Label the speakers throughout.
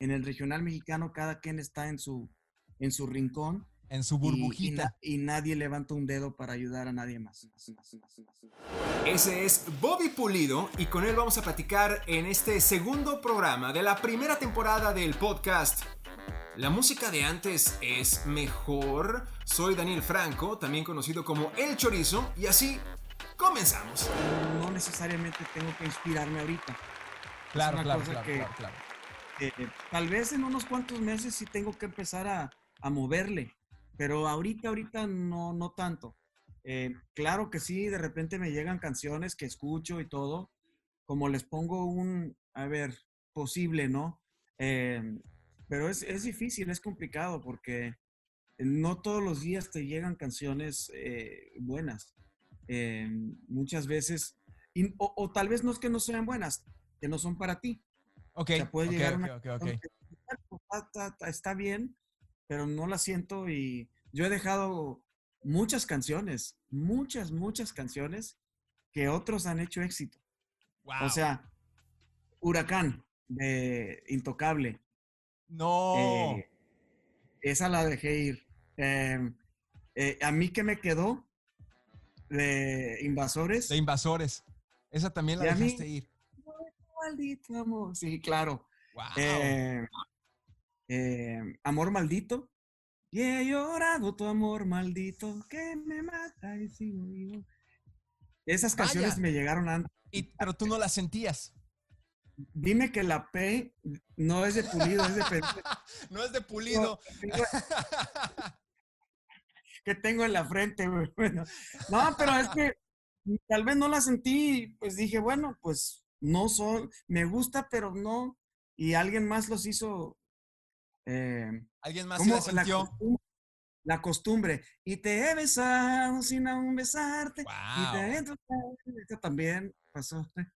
Speaker 1: en el regional mexicano cada quien está en su, en su rincón.
Speaker 2: En su burbujita.
Speaker 1: Y, na- y nadie levanta un dedo para ayudar a nadie más.
Speaker 3: Ese es Bobby Pulido y con él vamos a platicar en este segundo programa de la primera temporada del podcast. La música de antes es mejor. Soy Daniel Franco, también conocido como El Chorizo, y así comenzamos.
Speaker 1: No necesariamente tengo que inspirarme ahorita.
Speaker 2: Claro,
Speaker 1: una
Speaker 2: claro,
Speaker 1: cosa
Speaker 2: claro,
Speaker 1: que-
Speaker 2: claro, claro.
Speaker 1: Tal vez en unos cuantos meses sí tengo que empezar a, moverle, pero ahorita, ahorita no, no tanto. Eh, claro que sí, de repente me llegan canciones que escucho y todo, como les pongo un, a ver, posible, ¿no? Eh, pero es, es difícil, es complicado porque no todos los días te llegan canciones eh, buenas. Muchas veces, o tal vez no es que no sean buenas, que no son para ti.
Speaker 2: Ok,
Speaker 1: O sea, puede
Speaker 2: ok,
Speaker 1: llegar
Speaker 2: ok,
Speaker 1: una
Speaker 2: ok, ok.
Speaker 1: canción que, bueno, está, está- está- está bien, pero no la siento y yo he dejado muchas canciones, muchas, muchas canciones que otros han hecho éxito. O
Speaker 2: Wow.
Speaker 1: sea, Huracán de Intocable,
Speaker 2: no.
Speaker 1: eh, esa la dejé ir. Em, eh, a mí que me quedó de Invasores.
Speaker 2: de invasores. Esa también la
Speaker 1: mí-
Speaker 2: dejaste ir.
Speaker 1: Maldito amor. Sí, claro.
Speaker 2: Wow.
Speaker 1: Eh, eh, amor maldito. Y he llorado tu amor maldito que me mata y sigo vivo. Esas canciones me llegaron antes.
Speaker 2: Y- pero tú no la sentías.
Speaker 1: Dime que la P no es de pulido, es de
Speaker 2: no es de pulido.
Speaker 1: que tengo en la frente. güey. Bueno, no, pero es que tal vez no la sentí. Pues dije, bueno, pues no son, me gusta, pero no. Y alguien más los hizo. eh,
Speaker 2: Alguien más la sintió.
Speaker 1: costumbre, la costumbre. Y te he besado sin aún besarte. Y te he tocado. Esto también pasó.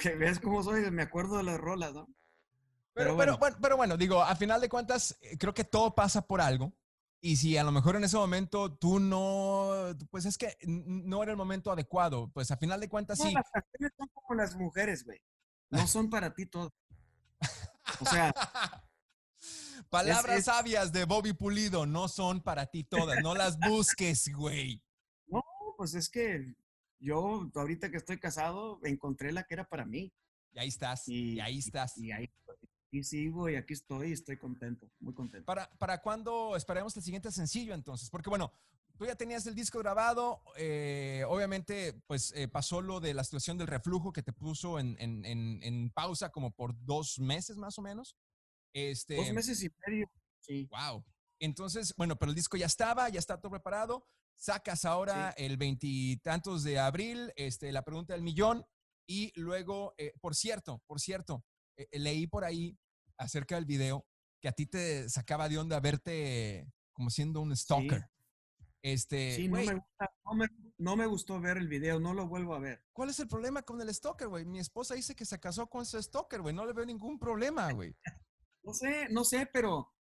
Speaker 1: Que ves cómo soy, me acuerdo de las rolas, ¿no?
Speaker 2: Pero,
Speaker 1: Pero
Speaker 2: pero,
Speaker 1: bueno.
Speaker 2: bueno, pero bueno, digo, a final de cuentas, eh, creo que todo pasa por algo. Y si a lo mejor en ese momento tú no, pues es que no era el momento adecuado, pues a final de cuentas
Speaker 1: No,
Speaker 2: sí.
Speaker 1: las canciones son como las mujeres, güey. No son para ti todo. O sea,
Speaker 2: Palabras
Speaker 1: es-
Speaker 2: sabias de Bobby Pulido no son para ti todas, no las busques, güey.
Speaker 1: no, pues es que yo ahorita que estoy casado encontré la que era para mí.
Speaker 2: Y ahí estás, y,
Speaker 1: Y,
Speaker 2: ahí estás.
Speaker 1: Y ahí y sigo y aquí estoy y estoy contento, muy contento.
Speaker 2: ¿Para, ¿Para cuándo esperemos el siguiente sencillo entonces? Porque bueno, tú ya tenías el disco grabado, eh, obviamente pues eh, pasó lo de la situación del reflujo que te puso en, en- en- en pausa como por dos meses más o menos. Este,
Speaker 1: Dos meses y medio, sí.
Speaker 2: Wow. Entonces, bueno, pero el disco ya estaba, ya está todo preparado. Sacas ahora el veintitantos de abril, este, la pregunta del millón. Y luego, eh, por cierto, por cierto, eh, leí por ahí acerca del video que a ti te sacaba de onda verte como siendo un stalker. Este,
Speaker 1: Sí, no me, gusta- no, me, no me gustó ver el video, no lo vuelvo a ver.
Speaker 2: ¿cuál es el problema con el stalker, güey? Mi esposa dice que se casó con ese stalker, güey. No le veo ningún problema, güey.
Speaker 1: No sé, no sé, pero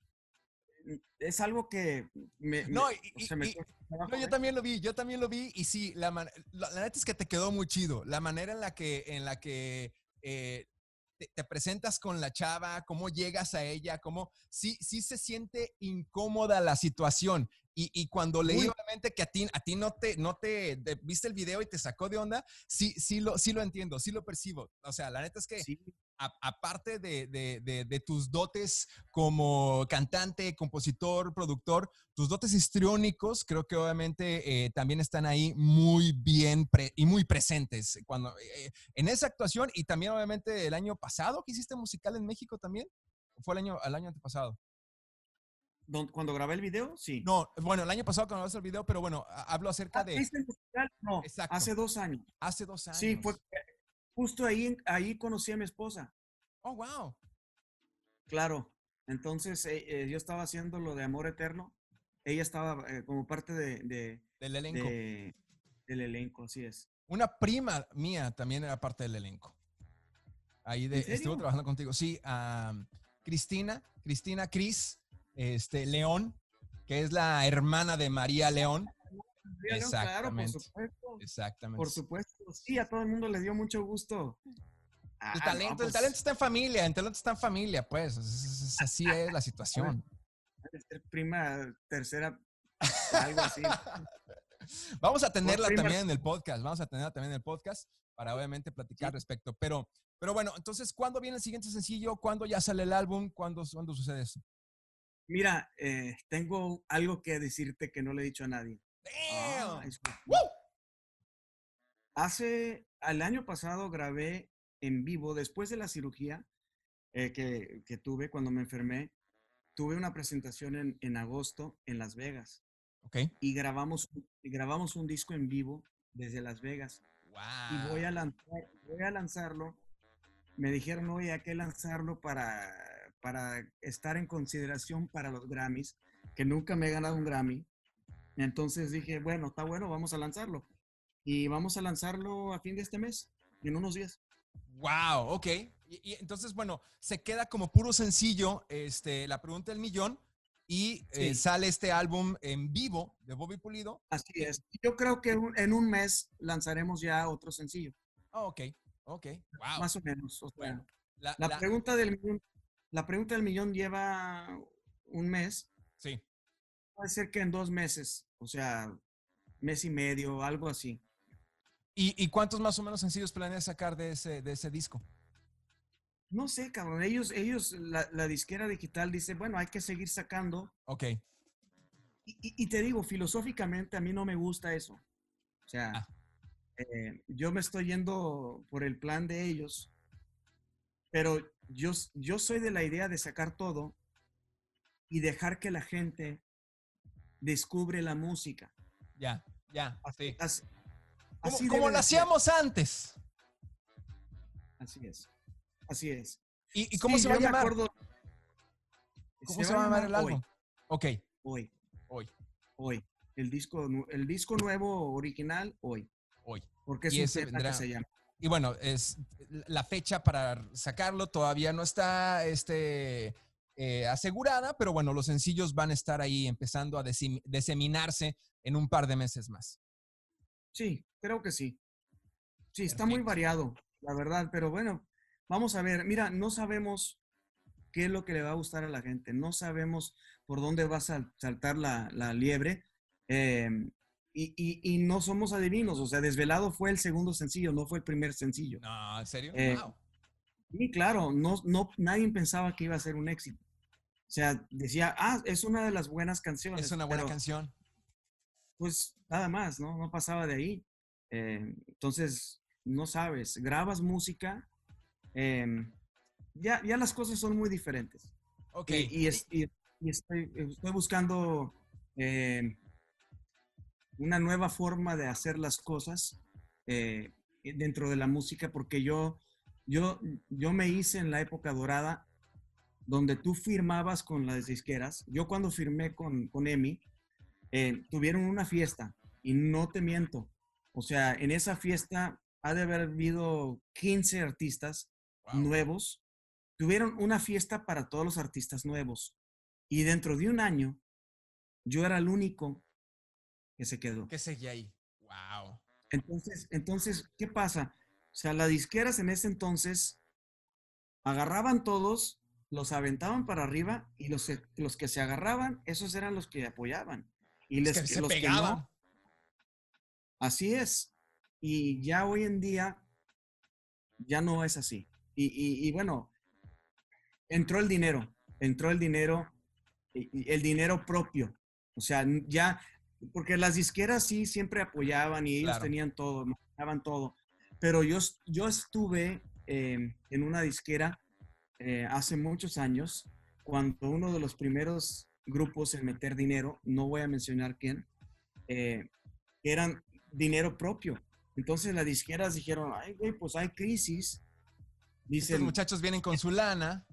Speaker 1: es algo que me,
Speaker 2: No,
Speaker 1: me-
Speaker 2: y-
Speaker 1: o sea, me
Speaker 2: y- No, yo también lo vi, yo también lo vi y sí, la, man- la, la neta es que te quedó muy chido. La manera en la que, en la que eh, te, te presentas con la chava, cómo llegas a ella, cómo sí, sí se siente incómoda la situación. Y, y cuando leí
Speaker 1: Uy.
Speaker 2: obviamente que a ti, a ti no te, no te, de- viste el video y te sacó de onda, sí, sí lo, sí lo entiendo, sí lo percibo. O sea, la neta es que
Speaker 1: Sí,
Speaker 2: aparte de, de- de- de tus dotes como cantante, compositor, productor, tus dotes histriónicos creo que obviamente eh, también están ahí muy bien y muy presentes cuando, eh, en esa actuación y también obviamente el año pasado que hiciste musical en México también. ¿O ¿Fue el año, el año antepasado?
Speaker 1: cuando grabé el video, sí.
Speaker 2: No, bueno, el año pasado cuando vas el video, pero bueno, hablo acerca
Speaker 1: Ah,
Speaker 2: de
Speaker 1: ¿viste el musical? No,
Speaker 2: Exacto.
Speaker 1: hace dos años.
Speaker 2: hace dos años.
Speaker 1: Sí, fue justo ahí, ahí conocí a mi esposa,
Speaker 2: Oh, wow.
Speaker 1: claro. Entonces eh, eh, yo estaba haciendo lo de Amor Eterno. Ella estaba eh, como parte de, de-
Speaker 2: Del elenco.
Speaker 1: de- del elenco, así es.
Speaker 2: Una prima mía también era parte del elenco. Ahí de, estuvo trabajando contigo. Sí, am, Cristina, Cristina Cris, este, León, que es la hermana de María León.
Speaker 1: Claro, Claro, por
Speaker 2: Exactamente.
Speaker 1: supuesto.
Speaker 2: Exactamente.
Speaker 1: Por supuesto. Sí, a todo el mundo le dio mucho gusto
Speaker 2: Ah, el talento, el pues talento está en familia, el talento está en familia, pues. así es la situación.
Speaker 1: Prima, tercera, algo así.
Speaker 2: Vamos a tenerla también en el podcast, vamos a tenerla también en el podcast para obviamente platicar respecto. Pero, pero bueno, entonces, ¿cuándo viene el siguiente sencillo? ¿Cuándo ya sale el álbum? ¿Cuándo, ¿cuándo sucede eso?
Speaker 1: Mira, eh, tengo algo que decirte que no le he dicho a nadie.
Speaker 2: Ah,
Speaker 1: Hace, el año pasado grabé en vivo, después de la cirugía eh, que, que, tuve cuando me enfermé, tuve una presentación en, en agosto en Las Vegas.
Speaker 2: Okay.
Speaker 1: Y grabamos, y grabamos un disco en vivo desde Las Vegas. Y voy a, lanzar, voy a lanzarlo. Me dijeron, oye, hay que lanzarlo para, para estar en consideración para los Grammys, que nunca me he ganado un Grammy. Entonces dije, bueno, está bueno, vamos a lanzarlo. Y vamos a lanzarlo a fin de este mes, en unos días.
Speaker 2: Wow, ok. Y, entonces, bueno, se queda como puro sencillo este, la pregunta del millón y eh, sale este álbum en vivo de Bobby Pulido.
Speaker 1: Así es. Yo creo que en un mes lanzaremos ya otro sencillo.
Speaker 2: Oh, ok, ok. Wow.
Speaker 1: Más o menos. la, pregunta del millón, la pregunta del millón lleva un mes.
Speaker 2: Sí.
Speaker 1: Puede ser que en dos meses, o sea, mes y medio, algo así.
Speaker 2: ¿Y, cuántos más o menos sencillos planeas sacar de ese, de ese disco?
Speaker 1: No sé, cabrón. Ellos, ellos, la, disquera digital dice, bueno, hay que seguir sacando.
Speaker 2: Ok.
Speaker 1: Y, te digo, filosóficamente a mí no me gusta eso. O sea, ah. eh, yo me estoy yendo por el plan de ellos, pero yo, yo soy de la idea de sacar todo y dejar que la gente descubre la música.
Speaker 2: Ya, ya,
Speaker 1: así.
Speaker 2: como lo hacíamos antes.
Speaker 1: Así es. Así es.
Speaker 2: ¿Y, cómo se va a llamar? ¿Cómo se, va a llamar el álbum? Ok.
Speaker 1: Hoy.
Speaker 2: Hoy.
Speaker 1: Hoy. El disco, el disco nuevo original, hoy.
Speaker 2: Hoy.
Speaker 1: Porque es y ese vendrá, se llama.
Speaker 2: Y bueno, es la fecha para sacarlo todavía no está este, eh, asegurada, pero bueno, los sencillos van a estar ahí empezando a diseminarse en un par de meses más.
Speaker 1: Sí, creo que sí. Sí, está muy variado, la verdad, pero bueno, Vamos a ver, mira, no sabemos qué es lo que le va a gustar a la gente, no sabemos por dónde va a saltar la, liebre em, y, no somos adivinos, o sea, Desvelado fue el segundo sencillo, no fue el primer sencillo.
Speaker 2: No, ¿en serio?
Speaker 1: Eh, sí, claro, no, no, nadie pensaba que iba a ser un éxito. O sea, decía, ah, es una de las buenas canciones.
Speaker 2: Es una buena canción.
Speaker 1: Pues nada más, ¿no? No pasaba de ahí. Eh, entonces, no sabes, grabas música Em, ya, ya las cosas son muy diferentes.
Speaker 2: Ok.
Speaker 1: Y, estoy, estoy, buscando em, una nueva forma de hacer las cosas eh, dentro de la música, porque yo, yo, yo me hice en la época dorada donde tú firmabas con las disqueras. Yo cuando firmé con, con EMI, eh, tuvieron una fiesta y no te miento. O sea, en esa fiesta ha de haber habido 15 artistas nuevos, tuvieron una fiesta para todos los artistas nuevos. Y dentro de un año, yo era el único que se quedó.
Speaker 2: Que seguía ahí. Wow.
Speaker 1: Entonces, entonces, ¿qué pasa? O sea, las disqueras en ese entonces agarraban todos, los aventaban para arriba y los, los que se agarraban, esos eran los que apoyaban. Y les,
Speaker 2: que se pegaban.
Speaker 1: así es. Y ya hoy en día ya no es así. Y, bueno, entró el dinero, entró el dinero, y, el dinero propio. O sea, ya, porque las disqueras sí siempre apoyaban y ellos tenían todo, manejaban todo. Pero yo, yo estuve em, en una disquera eh, hace muchos años, cuando uno de los primeros grupos en meter dinero, no voy a mencionar quién, eh, eran dinero propio. Entonces las disqueras dijeron, ay, güey, pues hay crisis,
Speaker 2: Dicen, Estos muchachos vienen con su lana.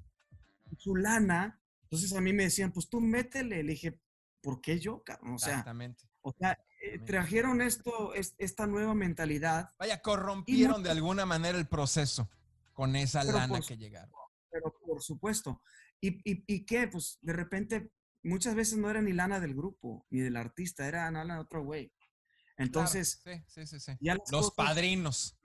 Speaker 1: Su lana. Entonces a mí me decían, pues tú métele. Le dije, ¿por qué yo? O sea,
Speaker 2: Exactamente.
Speaker 1: O sea, eh, trajeron esto, esta nueva mentalidad.
Speaker 2: Vaya, corrompieron de alguna manera el proceso con esa lana que llegaron.
Speaker 1: Pero por supuesto. ¿Y, y, qué? Pues de repente, muchas veces no era ni lana del grupo, ni del artista, era lana de otro güey. Entonces,
Speaker 2: sí, sí, sí, los padrinos.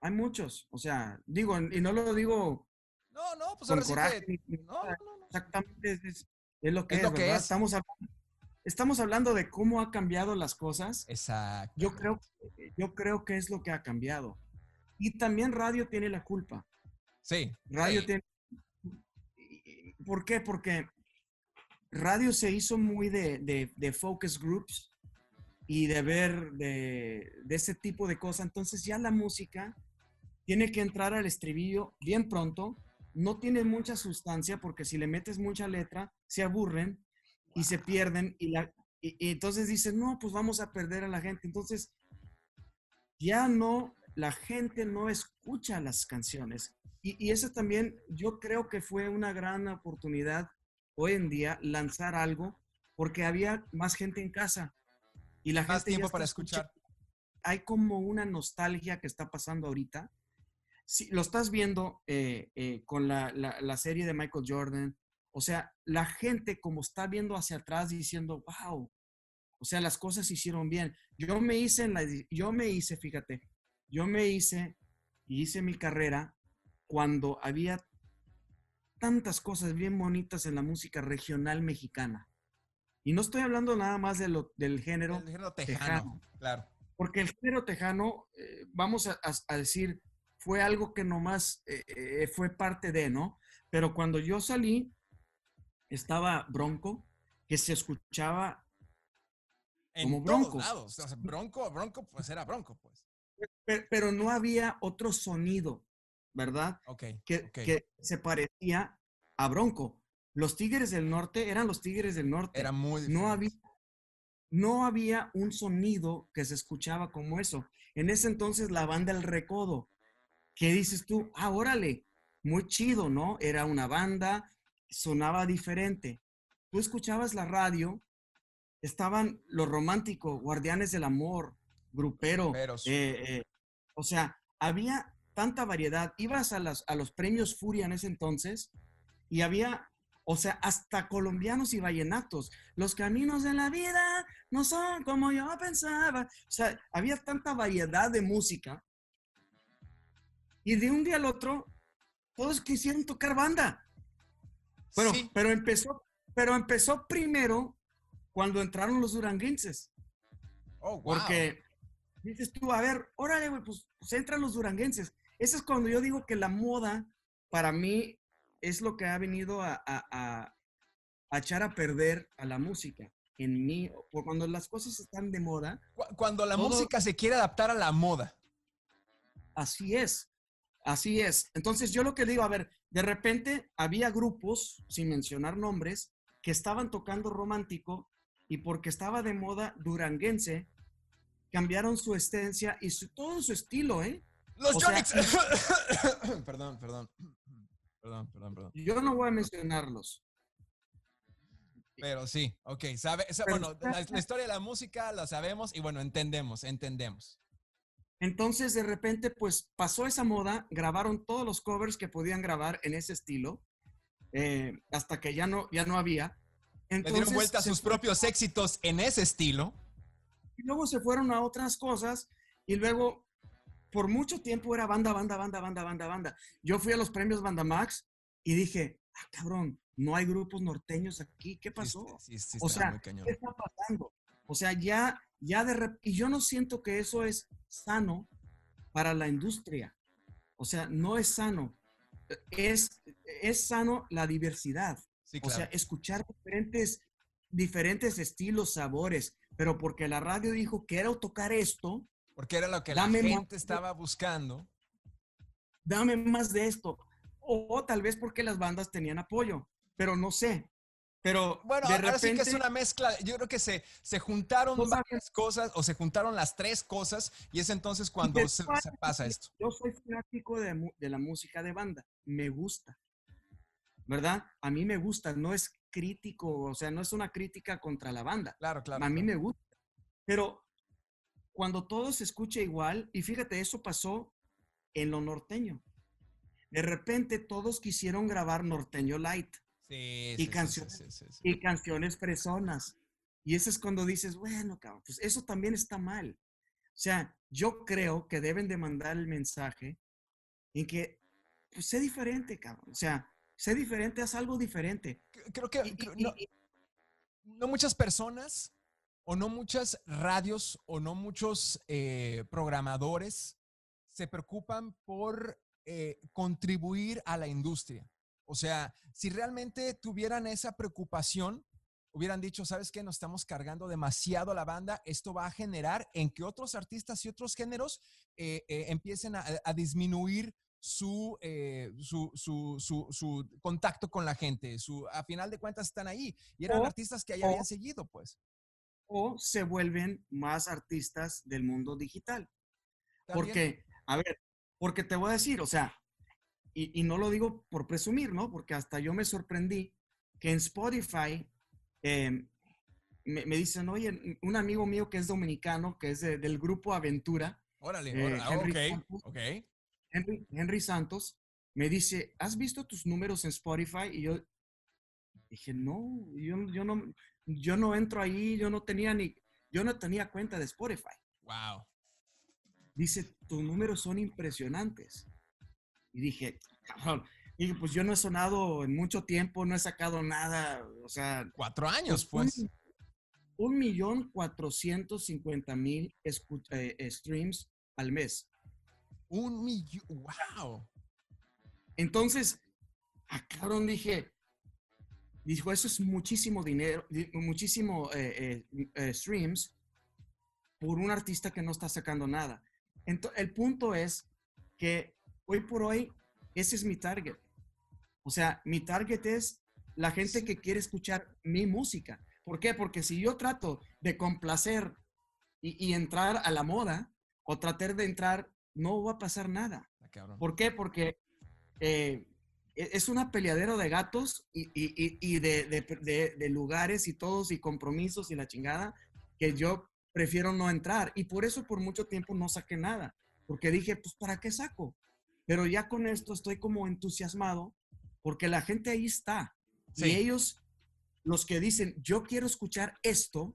Speaker 1: hay muchos. O sea, digo, y no lo digo
Speaker 2: no, no, pues
Speaker 1: con
Speaker 2: ahora
Speaker 1: coraje.
Speaker 2: que- no, no, no.
Speaker 1: Exactamente, es, lo que
Speaker 2: Es
Speaker 1: es,
Speaker 2: lo que
Speaker 1: ¿verdad?
Speaker 2: es.
Speaker 1: Estamos, hablando, estamos hablando de cómo ha cambiado las cosas.
Speaker 2: Exacto.
Speaker 1: Yo creo, yo creo que es lo que ha cambiado. Y también radio tiene la culpa.
Speaker 2: Sí.
Speaker 1: Radio
Speaker 2: sí.
Speaker 1: tiene... ¿Por qué? Porque radio se hizo muy de, de- de focus groups y de ver de, de ese tipo de cosas. Entonces ya la música tiene que entrar al estribillo bien pronto. No tiene mucha sustancia porque si le metes mucha letra, se aburren y se pierden. Y, la, y, y entonces dicen, no, pues vamos a perder a la gente. Entonces ya no, la gente no escucha las canciones. Y, y eso también yo creo que fue una gran oportunidad hoy en día lanzar algo porque había más gente en casa y la
Speaker 2: Más
Speaker 1: gente
Speaker 2: tiempo para
Speaker 1: escucha-
Speaker 2: escuchar.
Speaker 1: Hay como una nostalgia que está pasando ahorita. Si lo estás viendo eh, eh, con la, la- la serie de Michael Jordan, o sea, la gente como está viendo hacia atrás diciendo, wow, o sea, las cosas se hicieron bien. Yo me hice en la, yo me hice, fíjate, yo me hice y hice mi carrera cuando había tantas cosas bien bonitas en la música regional mexicana. Y no estoy hablando nada más de lo, del género,
Speaker 2: El género tejano,
Speaker 1: tejano.
Speaker 2: claro.
Speaker 1: porque el género tejano, eh, vamos a, a- a decir, fue algo que nomás eh, eh, fue parte de, ¿no? Pero cuando yo salí, estaba Bronco, que se escuchaba
Speaker 2: En
Speaker 1: Como
Speaker 2: todos
Speaker 1: Bronco.
Speaker 2: lados. O sea, bronco, bronco, pues era bronco, pues.
Speaker 1: Pe- pero no había otro sonido, ¿verdad?
Speaker 2: Ok.
Speaker 1: Que, que se parecía a Bronco. Los Tigres del Norte eran los Tigres del Norte.
Speaker 2: Era muy
Speaker 1: no había, no había un sonido que se escuchaba como eso. En ese entonces la banda El Recodo, ¿qué dices tú? Ah, órale, muy chido, ¿no? Era una banda, sonaba diferente. Tú escuchabas la radio, estaban los románticos, Guardianes del Amor, Grupero, eh, eh, o sea, había tanta variedad. Ibas a, las, a los premios Furia en ese entonces y había, o sea, hasta colombianos y vallenatos. Los caminos de la vida no son como yo pensaba. O sea, había tanta variedad de música. Y de un día al otro, todos quisieron tocar banda. Pero,
Speaker 2: Sí.
Speaker 1: pero, empezó, pero empezó primero cuando entraron los duranguenses.
Speaker 2: Oh, wow.
Speaker 1: Porque dices tú, a ver, órale, güey, pues, pues entran los duranguenses. Eso es cuando yo digo que la moda, para mí, es lo que ha venido a, a- a- a echar a perder a la música. En mí, por cuando las cosas están de moda,
Speaker 2: Cu- Cuando la
Speaker 1: todo-
Speaker 2: música se quiere adaptar a la moda.
Speaker 1: así es. Así es. Entonces yo lo que digo, a ver, de repente había grupos, sin mencionar nombres, que estaban tocando romántico y porque estaba de moda duranguense, cambiaron su esencia y su- todo su estilo, ¿eh?
Speaker 2: Los Yonix. perdón, perdón. Perdón, perdón, perdón.
Speaker 1: Yo no voy a mencionarlos.
Speaker 2: Pero sí, ok. Sabe, bueno, la, la historia de la música la sabemos y bueno, entendemos, entendemos.
Speaker 1: Entonces, de repente, pues pasó esa moda, grabaron todos los covers que podían grabar en ese estilo, eh, hasta que ya no, ya no había.
Speaker 2: Le
Speaker 1: Entonces,
Speaker 2: dieron vuelta a sus
Speaker 1: fue-
Speaker 2: propios éxitos en ese estilo.
Speaker 1: Y luego se fueron a otras cosas y luego, por mucho tiempo era banda, banda, banda, banda, banda, banda. Yo fui a los premios Banda Max y dije, ah, cabrón, no hay grupos norteños aquí, ¿qué pasó?
Speaker 2: Sí, sí, sí,
Speaker 1: O sea. ¿Qué está pasando? O sea, ya, ya de rep- y yo no siento que eso es sano para la industria. O sea, no es sano. Es, es sano la diversidad.
Speaker 2: Sí,
Speaker 1: O sea,
Speaker 2: claro.
Speaker 1: escuchar diferentes, diferentes estilos, sabores, pero porque la radio dijo quiero tocar esto,
Speaker 2: Porque era lo que la gente estaba buscando.
Speaker 1: dame más de esto. O, o tal vez porque las bandas tenían apoyo, pero no sé. Pero
Speaker 2: Bueno,
Speaker 1: de
Speaker 2: ahora sí que es
Speaker 1: repente-
Speaker 2: una mezcla. Yo creo que se, se juntaron
Speaker 1: No
Speaker 2: varias cosas o se juntaron las tres cosas y es entonces cuando se, pasa esto.
Speaker 1: Yo soy fanático de, de la música de banda, me gusta, ¿verdad? A mí me gusta, no es crítico, o sea, no es una crítica contra la banda,
Speaker 2: Claro, claro.
Speaker 1: a mí
Speaker 2: claro.
Speaker 1: me gusta. Pero cuando todo se escucha igual, y fíjate, eso pasó en lo norteño. De repente todos quisieron grabar norteño light
Speaker 2: Sí,
Speaker 1: y
Speaker 2: sí,
Speaker 1: canciones.
Speaker 2: sí.
Speaker 1: y canciones fresonas. Y eso es cuando dices, bueno, cabrón, pues eso también está mal. O sea, yo creo que deben de mandar el mensaje en que, pues, sé diferente, cabrón. O sea, sé diferente, haz algo diferente.
Speaker 2: Creo que no, muchas personas o no muchas radios o no muchos eh, programadores se preocupan por eh, contribuir a la industria. O sea, si realmente tuvieran esa preocupación, hubieran dicho, ¿sabes qué? Nos estamos cargando demasiado la banda. Esto va a generar en que otros artistas y otros géneros eh, empiecen a, disminuir eh, su, su, su, su, contacto con la gente. Su, a final de cuentas están ahí y eran artistas que ya habían seguido, pues.
Speaker 1: O se vuelven más artistas del mundo digital. Porque, a ver, porque te voy a decir, o sea, y, y, no lo digo por presumir, ¿no? Porque hasta yo me sorprendí que en Spotify em, me, me, dicen, oye, un amigo mío que es dominicano, que es del grupo Aventura.
Speaker 2: Órale, eh, órale. ok, ok
Speaker 1: Henry, Santos me dice, ¿has visto tus números en Spotify? Y yo dije, no, yo, yo, no, yo no entro ahí, yo no tenía ni, yo no tenía cuenta de Spotify.
Speaker 2: Wow.
Speaker 1: Dice, tus números son impresionantes. Y dije, cabrón, dije, pues yo no he sonado en mucho tiempo, no he sacado nada, o sea.
Speaker 2: Cuatro años, pues.
Speaker 1: Un, millón cuatrocientos cincuenta mil eh, streams al mes.
Speaker 2: Un millón. ¡Wow!
Speaker 1: Entonces, cabrón, dije, dijo, eso es muchísimo dinero, muchísimo eh, eh, eh, streams por un artista que no está sacando nada. Entonces, el punto es que hoy por hoy, ese es mi target. O sea, mi target es la gente que quiere escuchar mi música. ¿Por qué? Porque si yo trato de complacer y entrar a la moda o tratar de entrar no va a pasar nada. Ah, ¿Por qué? Porque eh, e, es una peleadero de gatos y, de, lugares y todos y compromisos y la chingada que yo prefiero no entrar. Y por eso por mucho tiempo no saqué nada. Porque dije, pues, ¿para qué saco? Pero ya con esto estoy como entusiasmado porque la gente ahí está. Y ellos, los que dicen, yo quiero escuchar esto,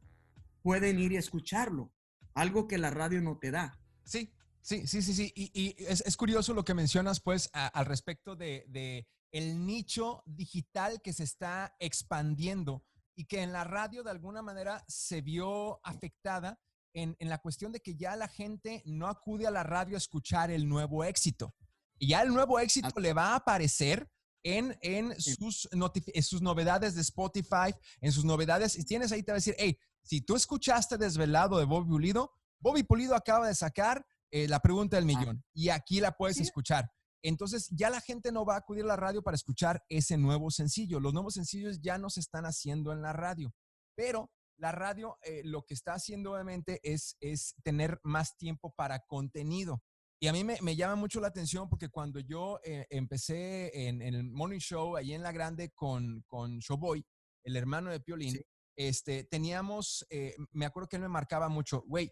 Speaker 1: pueden ir y escucharlo. Algo que la radio no te da.
Speaker 2: Sí, Sí, sí, sí, sí. Y, es, curioso lo que mencionas, pues, al respecto de, el nicho digital que se está expandiendo y que en la radio de alguna manera se vio afectada en, la cuestión de que ya la gente no acude a la radio a escuchar el nuevo éxito. Y ya el nuevo éxito le va a aparecer en, en, sus, en sus novedades de Spotify, en sus novedades. Y tienes ahí, te va a decir, hey, si tú escuchaste Desvelado de Bobby Pulido, Bobby Pulido acaba de sacar eh, la pregunta del millón. Y aquí la puedes escuchar. Entonces ya la gente no va a acudir a la radio para escuchar ese nuevo sencillo. Los nuevos sencillos ya no se están haciendo en la radio. Pero la radio eh, lo que está haciendo obviamente es, es tener más tiempo para contenido. Y a mí me, llama mucho la atención porque cuando yo eh, empecé en, el Morning Show, ahí en La Grande, con, con Showboy, el hermano de Piolín, este, teníamos, me acuerdo que él me marcaba mucho, güey,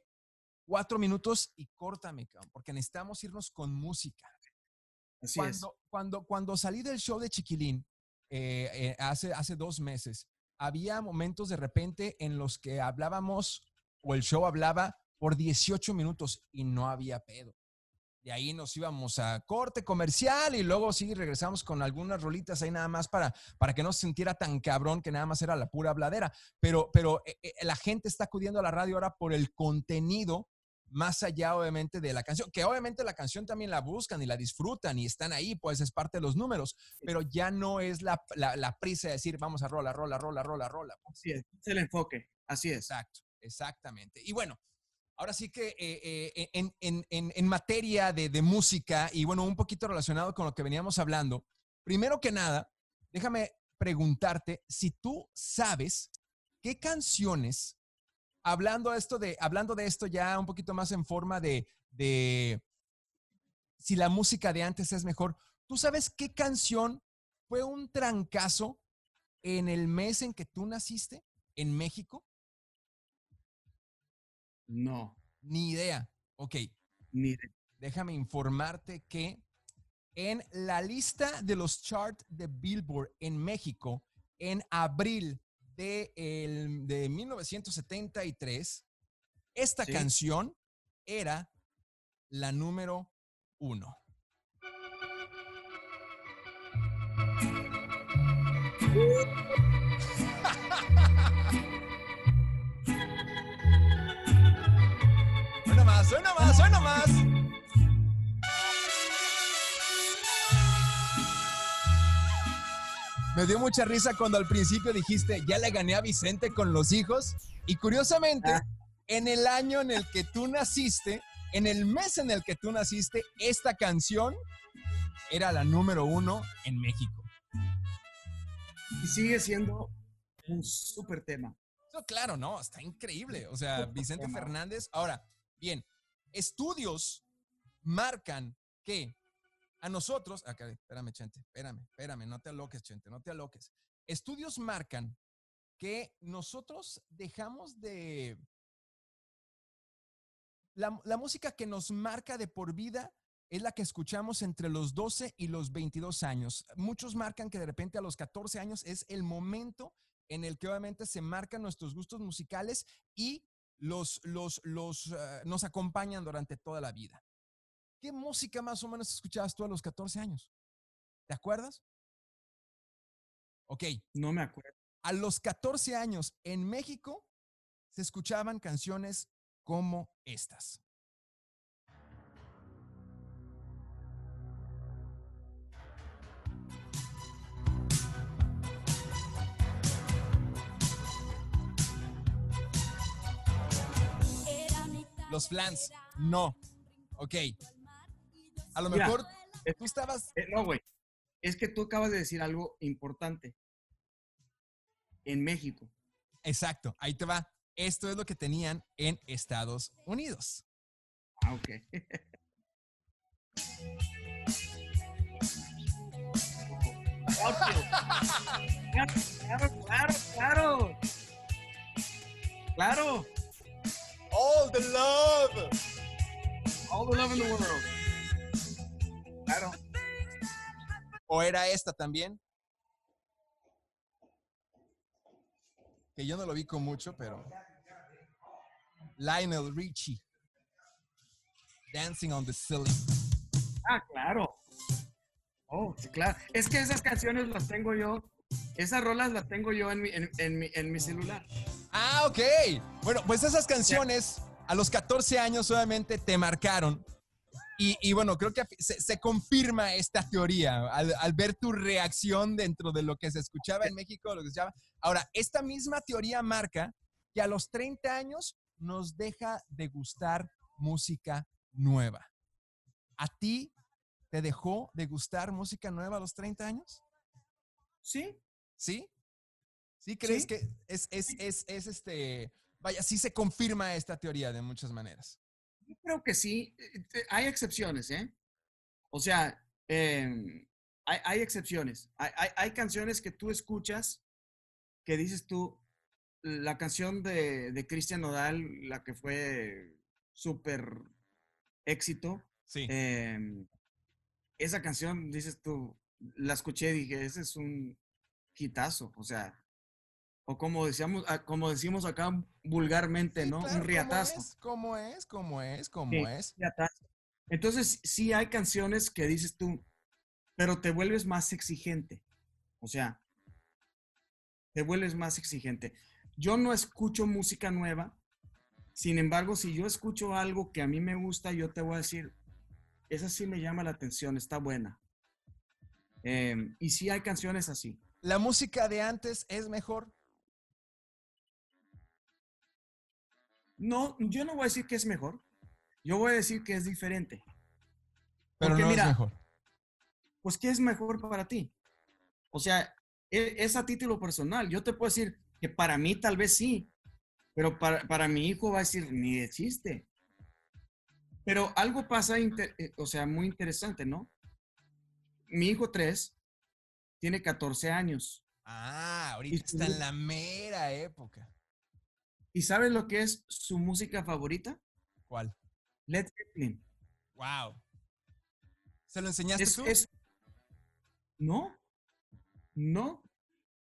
Speaker 2: cuatro minutos y córtame, porque necesitamos irnos con música.
Speaker 1: Así
Speaker 2: cuando,
Speaker 1: es.
Speaker 2: Cuando, cuando salí del show de Chiquilín, eh, eh, hace, hace dos meses, había momentos de repente en los que hablábamos o el show hablaba por 18 minutos y no había pedo. De ahí nos íbamos a corte comercial y luego sí regresamos con algunas rolitas ahí nada más para, para que no se sintiera tan cabrón que nada más era la pura habladera. Pero, pero eh, la gente está acudiendo a la radio ahora por el contenido más allá obviamente de la canción, que obviamente la canción también la buscan y la disfrutan y están ahí, pues es parte de los números, pero ya no es la, prisa de decir vamos a rola, rola, rola, rola, rola.
Speaker 1: Pues. Así es, es el enfoque, así es.
Speaker 2: Exacto, exactamente. Y bueno, ahora sí que eh, eh, en, materia de, de música y bueno, un poquito relacionado con lo que veníamos hablando, primero que nada, déjame preguntarte si tú sabes qué canciones hablando de esto de, hablando de esto ya un poquito más en forma de, de si la música de antes es mejor, ¿tú sabes qué canción fue un trancazo en el mes en que tú naciste en México?
Speaker 1: No.
Speaker 2: Ni idea. Ok.
Speaker 1: Ni idea.
Speaker 2: Déjame informarte que en la lista de los charts de Billboard en México, en abril de, el, de 1973, esta canción era la número uno? Suena más, suena más, suena más. Me dio mucha risa cuando al principio dijiste, ya le gané a Vicente con los hijos. Y curiosamente,
Speaker 1: Ah.
Speaker 2: en el año en el que tú naciste, en el mes en el que tú naciste, esta canción era la número uno en México.
Speaker 1: Y sigue siendo un súper tema.
Speaker 2: No, claro, no, está increíble. O sea, Vicente. Fernández. Ahora, bien, estudios marcan que a nosotros. Acá, espérame, Chente, espérame, espérame, no te aloques, Chente, no te aloques. Estudios marcan que nosotros dejamos de. La, la música que nos marca de por vida es la que escuchamos entre los 12 y los 22 años. Muchos marcan que de repente a los 14 años es el momento en el que obviamente se marcan nuestros gustos musicales y los, los, los, eh, nos acompañan durante toda la vida. ¿Qué música más o menos escuchabas tú a los 14 años? ¿Te acuerdas? Ok,
Speaker 1: No me acuerdo.
Speaker 2: a los 14 años en México se escuchaban canciones como estas. Los Flans, no. Ok. A lo
Speaker 1: Mira,
Speaker 2: mejor tú estabas
Speaker 1: Eh, no, güey. Es que tú acabas de decir algo importante. En México.
Speaker 2: Exacto, ahí te va. Esto es lo que tenían en Estados Unidos.
Speaker 1: Ah, ok. Claro, claro, claro, claro. Claro.
Speaker 2: All the love.
Speaker 1: All the love in the world. Claro.
Speaker 2: ¿O era esta también? Que yo no lo vi con mucho, pero. Lionel Richie. Dancing on the Ceiling.
Speaker 1: Ah, claro. Oh, sí, claro. Es que esas canciones las tengo yo. Esas rolas las tengo yo en mi, en, en mi, en mi celular.
Speaker 2: Ah, ok. Bueno, pues esas canciones a los 14 años obviamente te marcaron. Y, y bueno, creo que se, se confirma esta teoría al, al ver tu reacción dentro de lo que se escuchaba en México, lo que se escuchaba. Ahora, esta misma teoría marca que a los 30 años nos deja de gustar música nueva. ¿A ti te dejó de gustar música nueva a los 30 años?
Speaker 1: Sí,
Speaker 2: ¿Sí? ¿Sí crees
Speaker 1: Sí.
Speaker 2: que es, es, es, es este, vaya, sí se confirma esta teoría de muchas maneras?
Speaker 1: Yo creo que sí. Eh, eh, Hay excepciones, ¿eh? O sea, eh, hay, hay excepciones. Hay, hay, hay canciones que tú escuchas que dices tú, la canción de, de Cristian Nodal, la que fue súper éxito,
Speaker 2: Sí.
Speaker 1: eh, esa canción, dices tú, la escuché y dije, ese es un hitazo, o sea, o como decíamos, como decimos acá vulgarmente,
Speaker 2: Sí,
Speaker 1: ¿no?
Speaker 2: claro,
Speaker 1: un riatazo.
Speaker 2: ¿Cómo es? ¿Cómo es? ¿Cómo
Speaker 1: Sí.
Speaker 2: es?
Speaker 1: riatazo. Entonces, sí hay canciones que dices tú, pero te vuelves más exigente. O sea, te vuelves más exigente. Yo no escucho música nueva. Sin embargo, si yo escucho algo que a mí me gusta, yo te voy a decir, esa sí me llama la atención, está buena. Em, y sí hay canciones así.
Speaker 2: ¿La música de antes es mejor?
Speaker 1: No, yo no voy a decir que es mejor. Yo voy a decir que es diferente.
Speaker 2: Pero
Speaker 1: Porque
Speaker 2: no
Speaker 1: mira,
Speaker 2: es mejor.
Speaker 1: pues, ¿qué es mejor para ti? O sea, e- es a título personal. Yo te puedo decir que para mí tal vez sí, pero para, para mi hijo va a decir, ni de chiste. Pero algo pasa, inter- eh, o sea, muy interesante, ¿no? Mi hijo 3 tiene 14 años.
Speaker 2: Ah, ahorita
Speaker 1: y
Speaker 2: está
Speaker 1: tú-
Speaker 2: en la mera época.
Speaker 1: ¿Y sabes lo que es su música favorita?
Speaker 2: ¿Cuál?
Speaker 1: Led Zeppelin.
Speaker 2: Wow. ¿Se lo enseñaste
Speaker 1: Es,
Speaker 2: tú?
Speaker 1: es- no, no,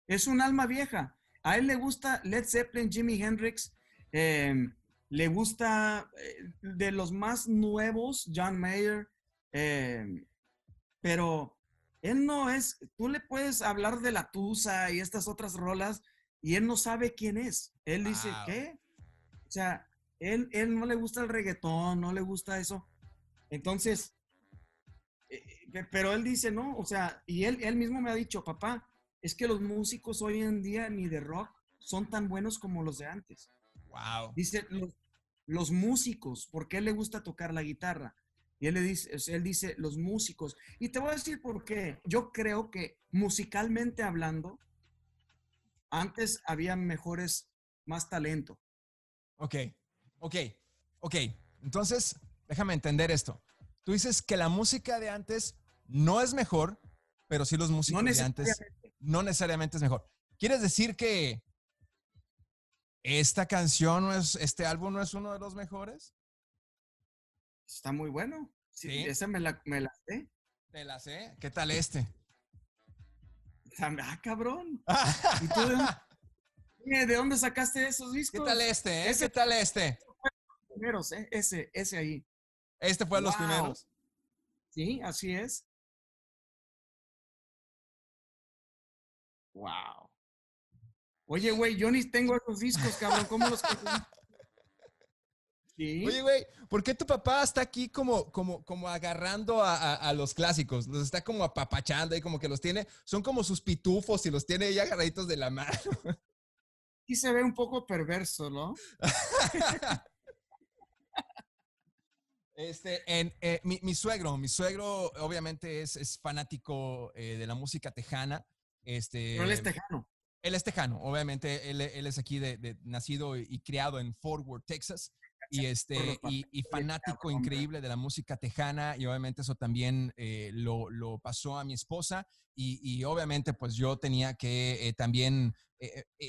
Speaker 1: es un alma vieja. A él le gusta Led Zeppelin, Jimi Hendrix, eh, le gusta eh, de los más nuevos, John Mayer, eh, pero él no es, tú le puedes hablar de la Tusa y estas otras rolas y él no sabe quién es. Él dice, ¿qué? O sea, él, él no le gusta el reggaetón, no le gusta eso. Entonces, eh, pero él dice, no, o sea, y él, él mismo me ha dicho, papá, es que los músicos hoy en día ni de rock son tan buenos como los de antes.
Speaker 2: Wow.
Speaker 1: Dice, los, músicos, ¿por qué le gusta tocar la guitarra? Y él, le dice, él dice, los músicos. Y te voy a decir por qué. Yo creo que musicalmente hablando, antes había mejores, más talento.
Speaker 2: Ok, ok, ok. Entonces, déjame entender esto. Tú dices que la música de antes no es mejor, pero sí los músicos de antes no necesariamente es mejor. ¿Quieres decir que esta canción no es, este álbum no es uno de los mejores?
Speaker 1: Está muy bueno. Sí, esa me la, me la sé.
Speaker 2: ¿Te la sé? ¿Qué tal este?
Speaker 1: Ah, cabrón. de, dónde, sacaste esos discos?
Speaker 2: ¿Qué tal este? Eh? ¿Qué tal este?
Speaker 1: Primeros, ¿eh? Ese, ese ahí.
Speaker 2: Este fue los primeros.
Speaker 1: Sí, así es. Wow. Oye, güey, yo ni tengo esos discos, cabrón. ¿Cómo los
Speaker 2: ¿Sí? Oye, güey, ¿por qué tu papá está aquí como, como, como agarrando a, los clásicos? Los está como apapachando y como que los tiene, son como sus pitufos y los tiene ahí agarraditos de la mano.
Speaker 1: Sí se ve un poco perverso, ¿no?
Speaker 2: Este, en, eh, mi, suegro, mi suegro obviamente es, es fanático eh, de la música tejana. Este,
Speaker 1: Pero él es tejano.
Speaker 2: Él es tejano, obviamente, él, él es aquí de, nacido y criado en Fort Worth, Texas. Y, este, y, fanático increíble de la música tejana y obviamente eso también eh, lo, lo, pasó a mi esposa y, obviamente pues yo tenía que también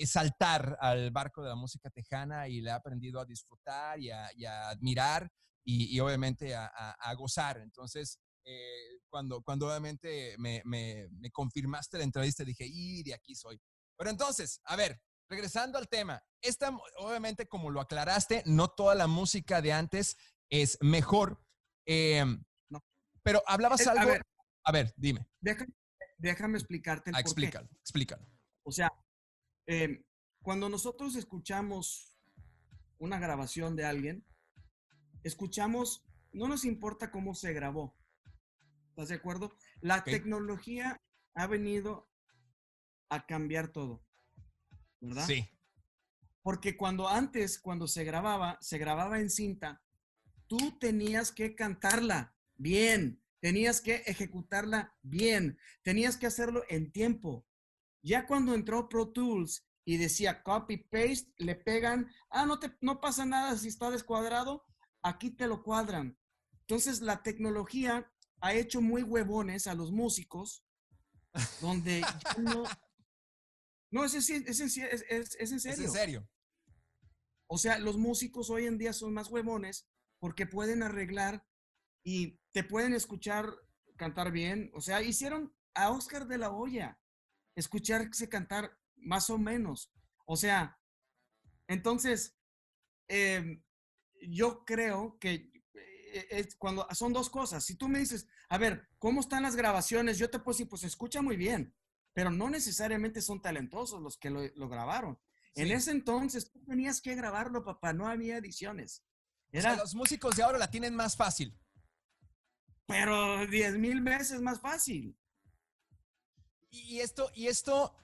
Speaker 2: saltar al barco de la música tejana y le he aprendido a disfrutar y a, y a admirar y, obviamente a, gozar. Entonces, eh, cuando, cuando obviamente me, me, confirmaste la entrevista, dije, y de aquí soy. Pero entonces, a ver, regresando al tema, esta, obviamente, como lo aclaraste, no toda la música de antes es mejor. Eh, no. Pero hablabas algo. A ver, dime.
Speaker 1: Déjame, explicarte.
Speaker 2: El ah, explícalo, explícalo.
Speaker 1: O sea, em, cuando nosotros escuchamos una grabación de alguien, escuchamos, no nos importa cómo se grabó. ¿Estás de acuerdo? La tecnología ha venido a cambiar todo. ¿Verdad?
Speaker 2: Sí.
Speaker 1: Porque cuando antes, cuando se grababa, se grababa en cinta, tú tenías que cantarla bien, tenías que ejecutarla bien, tenías que hacerlo en tiempo. Ya cuando entró Pro Tools y decía copy paste, le pegan, ah, no te no pasa nada si está descuadrado, aquí te lo cuadran. Entonces la tecnología ha hecho muy huevones a los músicos, donde no... No, es, es, es, en serio. Es en
Speaker 2: serio.
Speaker 1: O sea, los músicos hoy en día son más huevones porque pueden arreglar y te pueden escuchar cantar bien. O sea, hicieron a Oscar de la Hoya escucharse cantar más o menos. O sea, entonces, eh, yo creo que eh, es cuando son dos cosas. Si tú me dices, a ver, ¿cómo están las grabaciones? Yo te puedo decir, pues escucha muy bien, pero no necesariamente son talentosos los que lo, grabaron. En ese entonces tú tenías que grabarlo, papá, no había ediciones.
Speaker 2: Era, los músicos de ahora la tienen más fácil.
Speaker 1: Pero diez mil veces más fácil.
Speaker 2: Y esto, y esto,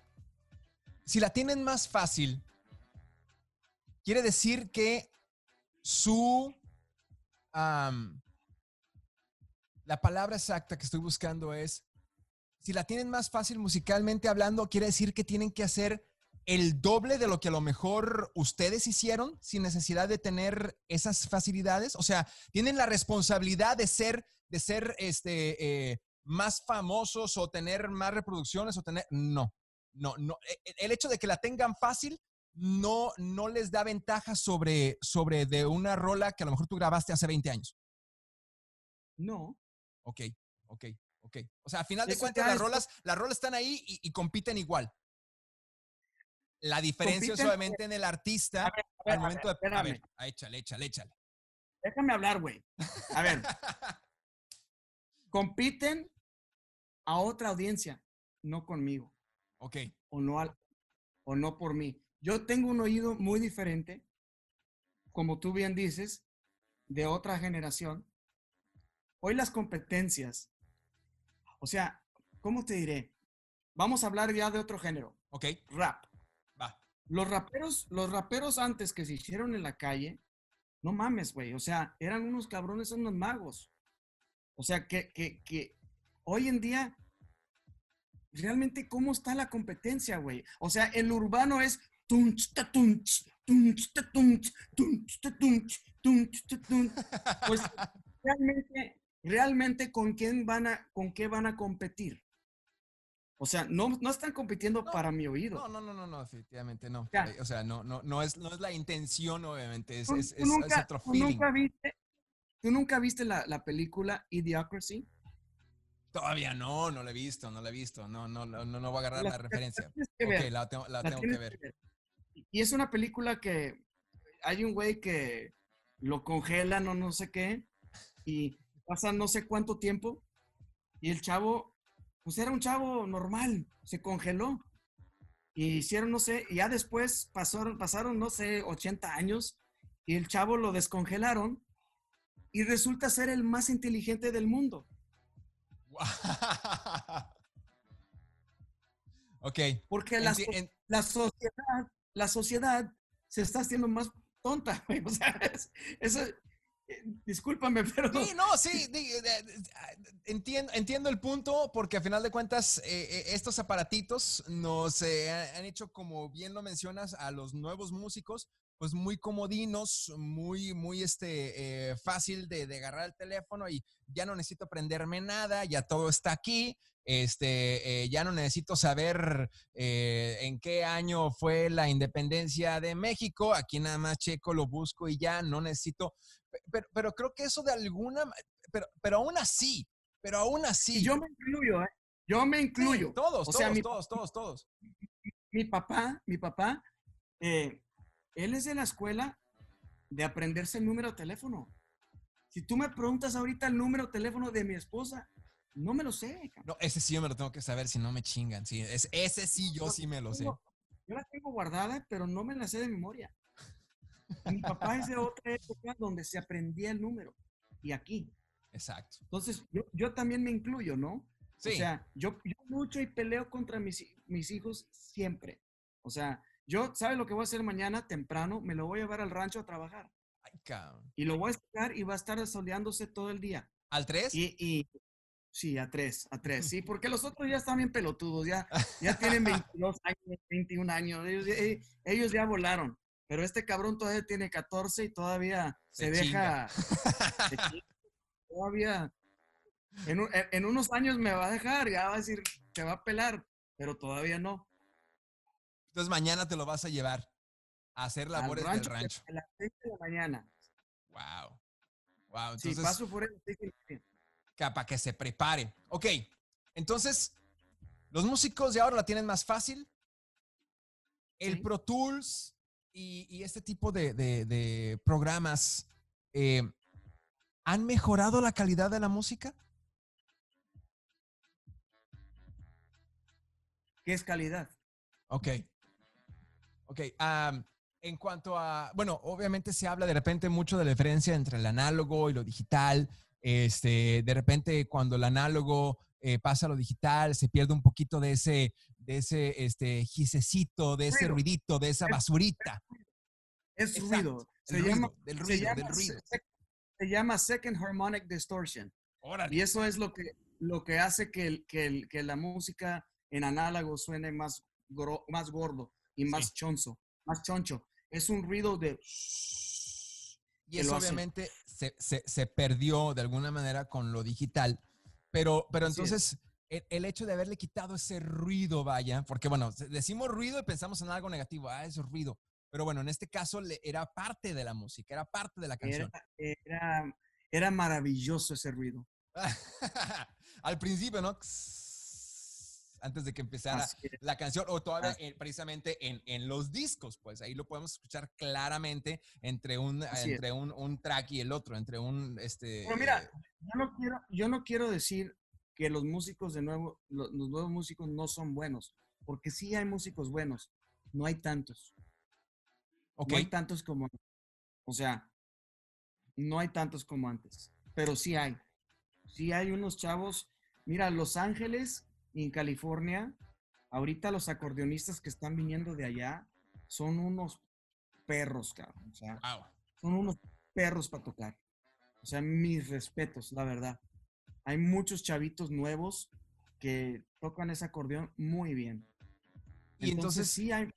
Speaker 2: si la tienen más fácil, quiere decir que su... la palabra exacta que estoy buscando es, si la tienen más fácil musicalmente hablando, quiere decir que tienen que hacer el doble de lo que a lo mejor ustedes hicieron sin necesidad de tener esas facilidades. O sea, tienen la responsabilidad de ser, de ser este, eh, más famosos o tener más reproducciones o tener... No, no, no. E, e, el hecho de que la tengan fácil no, no les da ventaja sobre, sobre de una rola que a lo mejor tú grabaste hace 20 años.
Speaker 1: No.
Speaker 2: Ok, ok, ok. O sea, a final de cuentas, las rolas, las rolas están ahí y, compiten igual. La diferencia es solamente en el artista al momento de. A ver, échale, échale, échale.
Speaker 1: Déjame hablar, güey. A ver. compiten a otra audiencia, no conmigo.
Speaker 2: Ok.
Speaker 1: O no, al, o no por mí. Yo tengo un oído muy diferente, como tú bien dices, de otra generación. Hoy las competencias, o sea, ¿cómo te diré? Vamos a hablar ya de otro género.
Speaker 2: Ok.
Speaker 1: Rap.
Speaker 2: Va.
Speaker 1: Los raperos, los raperos antes que se hicieron en la calle, no mames, güey. O sea, eran unos cabrones, unos magos. O sea, que, que, que hoy en día, realmente, ¿cómo está la competencia, güey? O sea, el urbano es pues realmente, realmente con quién van a, con qué van a competir. O sea, no, no están compitiendo para mi oído.
Speaker 2: No, no, no, no, no, efectivamente no. Eh, o sea, no, no, no, es, no es la intención, obviamente, es, es, es, otro feeling.
Speaker 1: Nunca viste, ¿Tú nunca viste la, la, película Idiocracy?
Speaker 2: Todavía no, no la he visto, no la he visto. No, no, no, no voy a agarrar la, referencia. ok, la tengo, la tengo que ver.
Speaker 1: Y es una película que hay un güey que lo congelan o no sé qué y pasa no sé cuánto tiempo y el chavo, pues era un chavo normal, se congeló. Y hicieron, no sé, y ya después pasaron, pasaron, no sé, 80 años y el chavo lo descongelaron y resulta ser el más inteligente del mundo.
Speaker 2: ok.
Speaker 1: Porque la, la, sociedad, la sociedad se está haciendo más tonta, O sea, eso, discúlpame, pero...
Speaker 2: Sí, no, sí, entiendo, entiendo el punto porque a final de cuentas eh, eh, estos aparatitos nos han hecho, como bien lo mencionas, a los nuevos músicos pues muy comodinos, muy, muy este, eh, fácil de, agarrar el teléfono y ya no necesito aprenderme nada, ya todo está aquí, este, eh, ya no necesito saber eh, en qué año fue la independencia de México, aquí nada más checo, lo busco y ya no necesito, pero, pero creo que eso de alguna, pero, pero aún así, pero aún así.
Speaker 1: yo me incluyo, Yo me incluyo.
Speaker 2: todos, todos, todos, todos, todos.
Speaker 1: Mi papá, mi papá, él es de la escuela de aprenderse el número de teléfono. Si tú me preguntas ahorita el número de teléfono de mi esposa, no me lo sé.
Speaker 2: No, ese sí yo me lo tengo que saber si no me chingan. Sí, es, ese sí yo sí me lo sé.
Speaker 1: Yo la tengo guardada, pero no me la sé de memoria. Mi papá es de otra época donde se aprendía el número. Y aquí.
Speaker 2: Exacto.
Speaker 1: Entonces, yo, también me incluyo, ¿no? Sí. O sea, yo, yo lucho y peleo contra mis, mis hijos siempre. O sea, yo, ¿sabes lo que voy a hacer mañana temprano? Me lo voy a llevar al rancho a trabajar.
Speaker 2: Ay, cabrón.
Speaker 1: Y lo voy a sacar y va a estar soleándose todo el día.
Speaker 2: ¿Al 3?
Speaker 1: Y, y, sí, a 3, a 3, sí, porque los otros ya están bien pelotudos, ya, ya tienen 22 años, 21 años, ellos, ya volaron. Pero este cabrón todavía tiene 14 y todavía se, deja. todavía. En, en unos años me va a dejar, ya va a decir, te va a pelar, pero todavía no.
Speaker 2: Entonces mañana te lo vas a llevar a hacer labores del rancho.
Speaker 1: A las 6 de la mañana.
Speaker 2: Wow. Wow.
Speaker 1: Entonces, sí, paso por él.
Speaker 2: Para que se prepare. Ok. Entonces, los músicos de ahora la tienen más fácil. El Pro Tools y, este tipo de, programas eh, han mejorado la calidad de la música.
Speaker 1: ¿Qué es calidad?
Speaker 2: Ok. Ok, en cuanto a, bueno, obviamente se habla de repente mucho de la diferencia entre el análogo y lo digital. Este, de repente cuando el análogo eh, pasa a lo digital, se pierde un poquito de ese, de ese este, gisecito, de ese ruidito, de esa basurita.
Speaker 1: Es ruido. Se llama, del ruido, del ruido. Se, llama Second Harmonic Distortion. Y eso es lo que, lo que hace que, que, que la música en análogo suene más, más gordo y más chonzo, más choncho. Es un ruido de...
Speaker 2: Y eso obviamente se, se, perdió de alguna manera con lo digital, pero, pero entonces el, hecho de haberle quitado ese ruido, vaya, porque bueno, decimos ruido y pensamos en algo negativo, ah, es ruido, pero bueno, en este caso le, era parte de la música, era parte de la canción.
Speaker 1: Era, era, maravilloso ese ruido.
Speaker 2: Al principio, ¿no? Antes de que empezara la canción, o todavía precisamente en, en, los discos, pues ahí lo podemos escuchar claramente entre un, entre un, un, track y el otro, entre un, este...
Speaker 1: Pero mira, yo no quiero, yo no quiero decir que los músicos de nuevo, los, nuevos músicos no son buenos, porque sí hay músicos buenos, no hay tantos. No hay tantos como, o sea, no hay tantos como antes, pero sí hay. Sí hay unos chavos. Mira, Los Ángeles en California, ahorita los acordeonistas que están viniendo de allá son unos perros, cabrón. O sea, son unos perros para tocar. O sea, mis respetos, la verdad. Hay muchos chavitos nuevos que tocan ese acordeón muy bien. Y entonces, sí hay,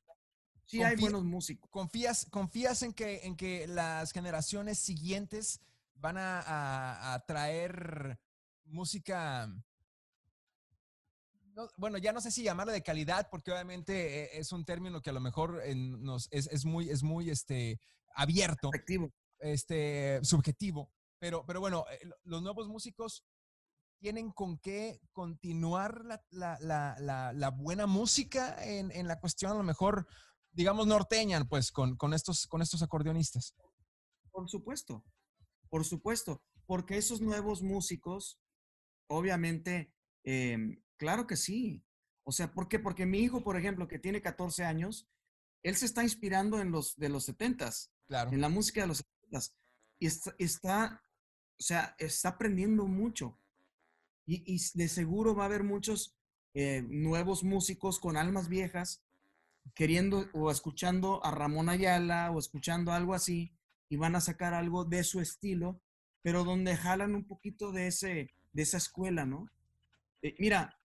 Speaker 1: sí hay buenos músicos.
Speaker 2: ¿Confías, confías en, que, en que las generaciones siguientes van a, traer música bueno, ya no sé si llamarla de calidad, porque obviamente eh, es un término que a lo mejor nos, es, muy, es muy este, abierto. Este, subjetivo. Pero, pero bueno, eh, los nuevos músicos tienen con qué continuar la, buena música en, la cuestión, a lo mejor, digamos, norteña, pues, con, estos, con estos acordeonistas.
Speaker 1: Por supuesto, por supuesto, porque esos nuevos músicos, obviamente, em, claro que sí. O sea, ¿por qué? Porque mi hijo, por ejemplo, que tiene 14 años, él se está inspirando en los de los 70s, claro. en la música de los 70s. Y está, o sea, está aprendiendo mucho. Y, de seguro va a haber muchos eh, nuevos músicos con almas viejas queriendo o escuchando a Ramón Ayala o escuchando algo así y van a sacar algo de su estilo, pero donde jalan un poquito de, ese, de esa escuela, ¿no? Eh, mira,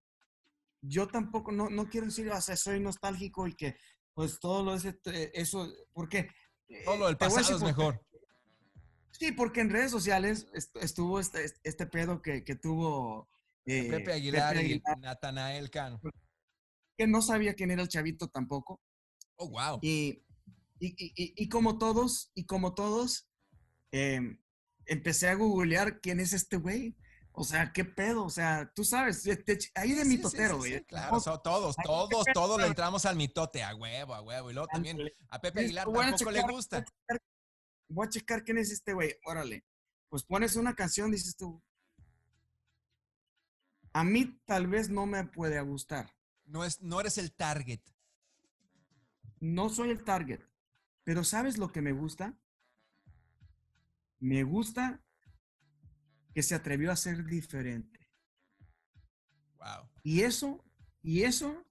Speaker 1: yo tampoco, no, no quiero decir, o sea, soy nostálgico y que pues todo lo ese, eh, eso, ¿por qué?
Speaker 2: Todo lo del pasado es mejor.
Speaker 1: Sí, porque en redes sociales estuvo este, este pedo que, tuvo
Speaker 2: eh, Pepe, Aguilar y Natanael Cano.
Speaker 1: Que no sabía quién era el chavito tampoco.
Speaker 2: Oh, wow.
Speaker 1: Y, y, como todos, y como todos, em, empecé a googlear quién es este güey. O sea, qué pedo, o sea, tú sabes, ahí de mitotero, güey.
Speaker 2: claro, todos, todos, todos le entramos al mitote, a huevo, a huevo. Y luego también a Pepe Aguilar tampoco le gusta
Speaker 1: voy a checar quién es este güey, órale. Pues pones una canción, dices tú. A mí tal vez no me puede gustar.
Speaker 2: No, es, no eres el target.
Speaker 1: No soy el target. Pero ¿sabes lo que me gusta? Me gusta que se atrevió a ser diferente.
Speaker 2: Wow.
Speaker 1: Y eso, y eso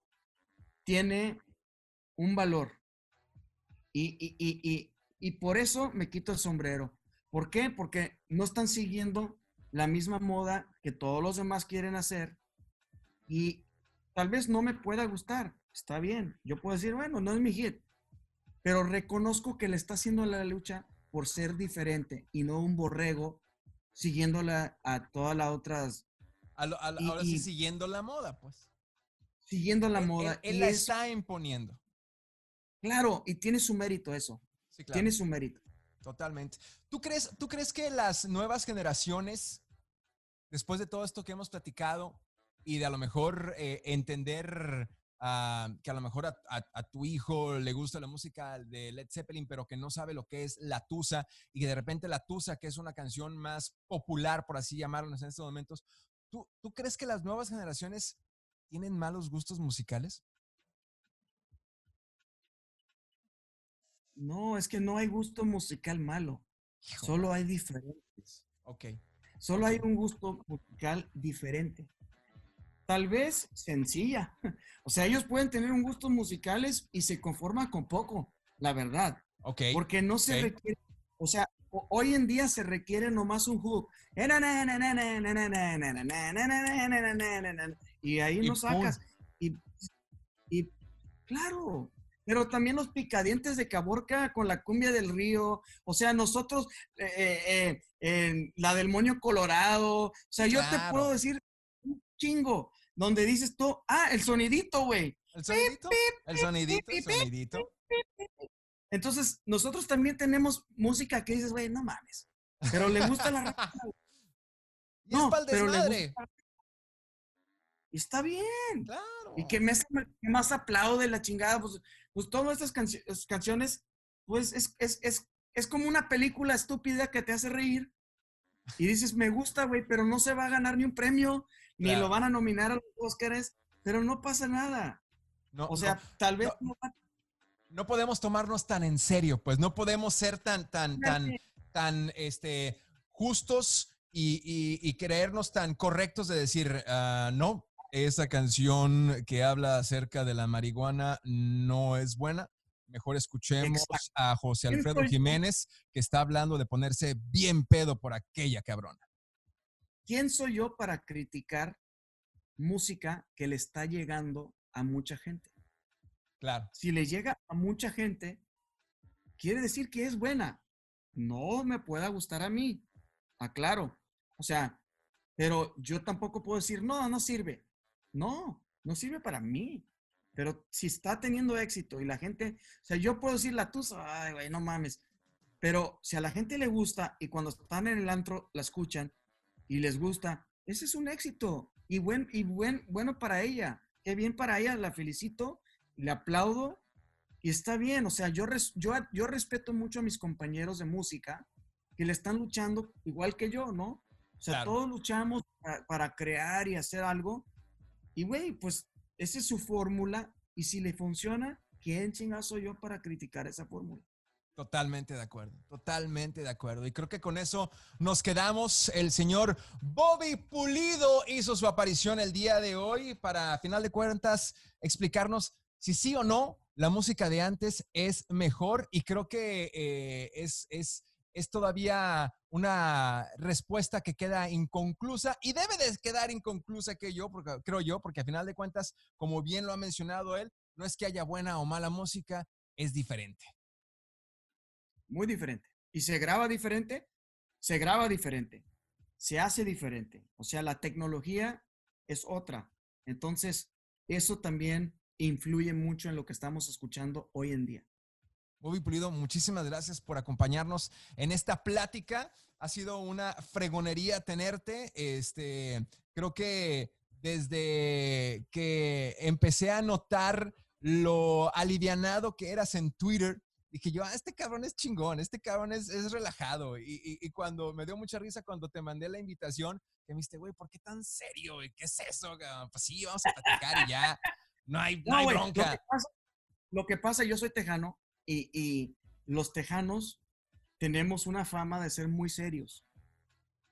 Speaker 1: tiene un valor. Y, y, y, y por eso me quito el sombrero. ¿Por qué? Porque no están siguiendo la misma moda que todos los demás quieren hacer y tal vez no me pueda gustar. Está bien. Yo puedo decir, bueno, no es mi hit, pero reconozco que le está haciendo la lucha por ser diferente y no un borrego siguiéndola a todas las otras.
Speaker 2: ahora sí, siguiendo la moda, pues.
Speaker 1: Siguiendo la moda.
Speaker 2: Él, la está imponiendo.
Speaker 1: Claro, y tiene su mérito eso. Tiene su mérito.
Speaker 2: Totalmente. ¿Tú crees, ¿Tú crees que las nuevas generaciones, después de todo esto que hemos platicado y de a lo mejor eh, entender ah, que a lo mejor a, tu hijo le gusta la música de Led Zeppelin, pero que no sabe lo que es La Tusa y que de repente La Tusa, que es una canción más popular, por así llamarlo en estos momentos, ¿tú, ¿tú crees que las nuevas generaciones tienen malos gustos musicales?
Speaker 1: No, es que no hay gusto musical malo. Solo hay diferentes.
Speaker 2: Ok.
Speaker 1: Solo hay un gusto musical diferente. Tal vez sencilla. O sea, ellos pueden tener un gusto musicales y se conforman con poco, la verdad.
Speaker 2: Ok.
Speaker 1: Porque no se requiere, o sea, hoy en día se requiere nomás un hook. Y ahí no sacas. Y, y claro, pero también los picadientes de Caborca con la cumbia del río, o sea, nosotros, eh, eh, la del moño colorado, o sea, yo te puedo decir un chingo, donde dices tú, ah, el sonidito, güey.
Speaker 2: El sonidito, el sonidito, el sonidito.
Speaker 1: Entonces, nosotros también tenemos música que dices, güey, no mames, pero le gusta la...
Speaker 2: no, pero le gusta,
Speaker 1: Y está bien.
Speaker 2: Claro.
Speaker 1: Y que más, más aplaude la chingada. Pues, pues todas estas canciones, pues es, es, es, es como una película estúpida que te hace reír. Y dices, me gusta, güey, pero no se va a ganar ni un premio, ni lo van a nominar a los Oscars, pero no pasa nada. No, o sea, tal vez
Speaker 2: no, no, podemos tomarnos tan en serio, pues no podemos ser tan, tan, tan, tan, este, justos y, creernos tan correctos de decir, ah, no, esa canción que habla acerca de la marihuana no es buena. Mejor escuchemos a José Alfredo Jiménez, que está hablando de ponerse bien pedo por aquella cabrona.
Speaker 1: ¿Quién soy yo para criticar música que le está llegando a mucha gente?
Speaker 2: Claro.
Speaker 1: Si le llega a mucha gente, quiere decir que es buena. No me pueda gustar a mí. Aclaro. O sea, pero yo tampoco puedo decir, no, no sirve. No, no sirve para mí. Pero si está teniendo éxito y la gente, o sea, yo puedo decir la tusa, ay, güey, no mames. Pero si a la gente le gusta y cuando están en el antro la escuchan y les gusta, ese es un éxito y buen y buen bueno para ella. Qué bien para ella, la felicito, le aplaudo y está bien, o sea, yo yo yo respeto mucho a mis compañeros de música que le están luchando igual que yo, ¿no? O sea, todos luchamos para, para, crear y hacer algo. Y güey, pues esa es su fórmula y si le funciona, ¿quién chingazo soy yo para criticar esa fórmula?
Speaker 2: Totalmente de acuerdo, totalmente de acuerdo. Y creo que con eso nos quedamos. El señor Bobby Pulido hizo su aparición el día de hoy para, a final de cuentas, explicarnos si sí o no la música de antes es mejor. Y creo que eh, es, es es todavía una respuesta que queda inconclusa y debe de quedar inconclusa que yo, porque, creo yo, porque a final de cuentas, como bien lo ha mencionado él, no es que haya buena o mala música, es diferente.
Speaker 1: Muy diferente. ¿Y se graba diferente? Se graba diferente. Se hace diferente. O sea, la tecnología es otra. Entonces, eso también influye mucho en lo que estamos escuchando hoy en día.
Speaker 2: Bobby Pulido, muchísimas gracias por acompañarnos en esta plática. Ha sido una fregonería tenerte. Este, creo que desde que empecé a notar lo alivianado que eras en Twitter, dije yo, ah, este cabrón es chingón, este cabrón es, relajado. Y, cuando me dio mucha risa cuando te mandé la invitación, que me dijiste, güey, ¿por qué tan serio? ¿Qué es eso? Pues sí, vamos a platicar y ya. No hay, no, bronca.
Speaker 1: Lo que, pasa, lo que pasa, yo soy tejano y, los tejanos tenemos una fama de ser muy serios.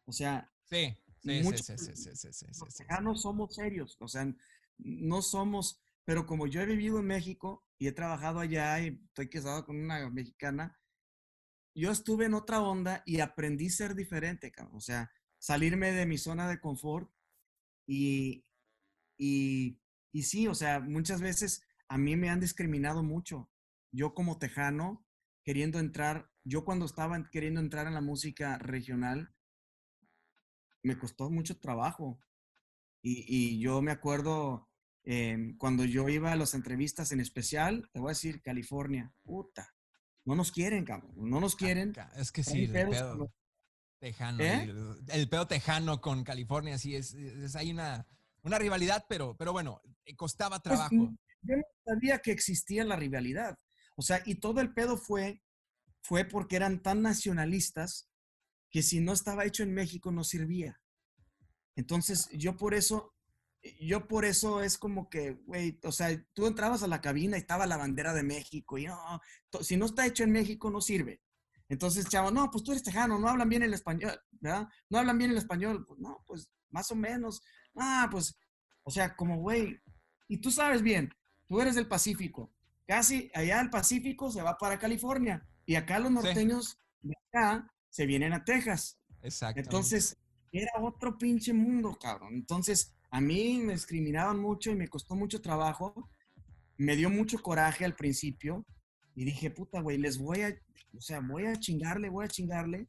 Speaker 1: O sea,
Speaker 2: sí, sí, sí, sí, sí, sí,
Speaker 1: los tejanos somos serios, o sea, no somos, pero como yo he vivido en México y he trabajado allá y estoy casado con una mexicana, yo estuve en otra onda y aprendí a ser diferente, o sea, salirme de mi zona de confort y, y, y sí, o sea, muchas veces a mí me han discriminado mucho yo como tejano, queriendo entrar, yo cuando estaba queriendo entrar en la música regional, me costó mucho trabajo. Y, yo me acuerdo em, cuando yo iba a las entrevistas en especial, te voy a decir, California, puta, no nos quieren, cabrón, no nos quieren.
Speaker 2: Es que sí, el pedo tejano, ¿Eh? el, pedo tejano con California, sí, es, hay una, una rivalidad, pero, pero bueno, eh, costaba pues, trabajo.
Speaker 1: yo no sabía que existía la rivalidad. O sea, y todo el pedo fue, fue porque eran tan nacionalistas que si no estaba hecho en México no servía. Entonces, yo por eso, yo por eso es como que, güey, o sea, tú entrabas a la cabina y estaba la bandera de México y no, si no está hecho en México no sirve. Entonces, chavo, no, pues tú eres tejano, no hablan bien el español, ¿verdad? No hablan bien el español. Pues no, pues más o menos. Ah, pues, o sea, como, güey, y tú sabes bien, tú eres del Pacífico casi allá al Pacífico se va para California y acá los norteños de acá se vienen a Texas.
Speaker 2: Exacto.
Speaker 1: Entonces, era otro pinche mundo, cabrón. Entonces, a mí me discriminaban mucho y me costó mucho trabajo. Me dio mucho coraje al principio y dije, puta, güey, les voy a, o sea, voy a chingarle, voy a chingarle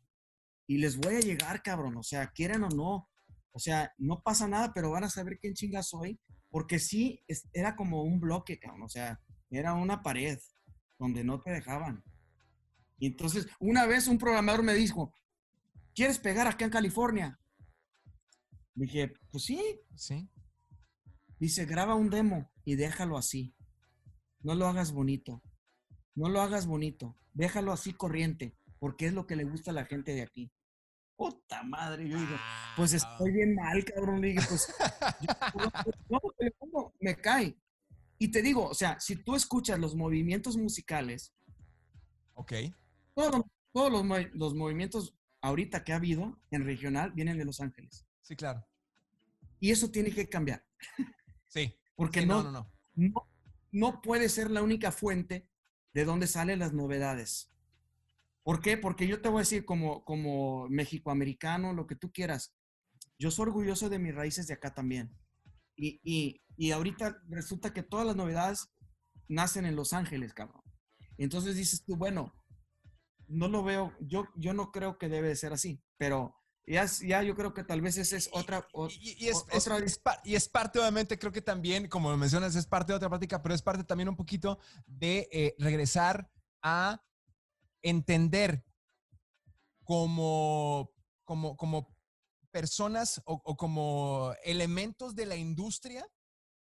Speaker 1: y les voy a llegar, cabrón. O sea, quieran o no. O sea, no pasa nada, pero van a saber quién chinga soy. Porque sí, era como un bloque, cabrón. O sea, era una pared donde no te dejaban. Y entonces, una vez un programador me dijo, ¿quieres pegar acá en California? Dije, pues sí.
Speaker 2: Sí.
Speaker 1: Dice, graba un demo y déjalo así. No lo hagas bonito. No lo hagas bonito. Déjalo así corriente, porque es lo que le gusta a la gente de aquí. Puta madre, yo digo, pues estoy bien mal, cabrón. Le pues, no, me cae. Y te digo, o sea, si tú escuchas los movimientos musicales,
Speaker 2: ok.
Speaker 1: Todos, todos los, los movimientos ahorita que ha habido en regional vienen de Los Ángeles.
Speaker 2: Sí, claro.
Speaker 1: Y eso tiene que cambiar.
Speaker 2: Sí.
Speaker 1: Porque no, no, no, no, puede ser la única fuente de donde salen las novedades. ¿Por qué? Porque yo te voy a decir como, como mexicoamericano, lo que tú quieras. Yo soy orgulloso de mis raíces de acá también. Y, y, y ahorita resulta que todas las novedades nacen en Los Ángeles, cabrón. Entonces dices tú, bueno, no lo veo, yo, yo no creo que debe de ser así, pero ya, ya yo creo que tal vez esa es otra...
Speaker 2: y, es, y es parte, obviamente, creo que también, como lo mencionas, es parte de otra práctica, pero es parte también un poquito de eh, regresar a entender como, como, como personas o, o como elementos de la industria,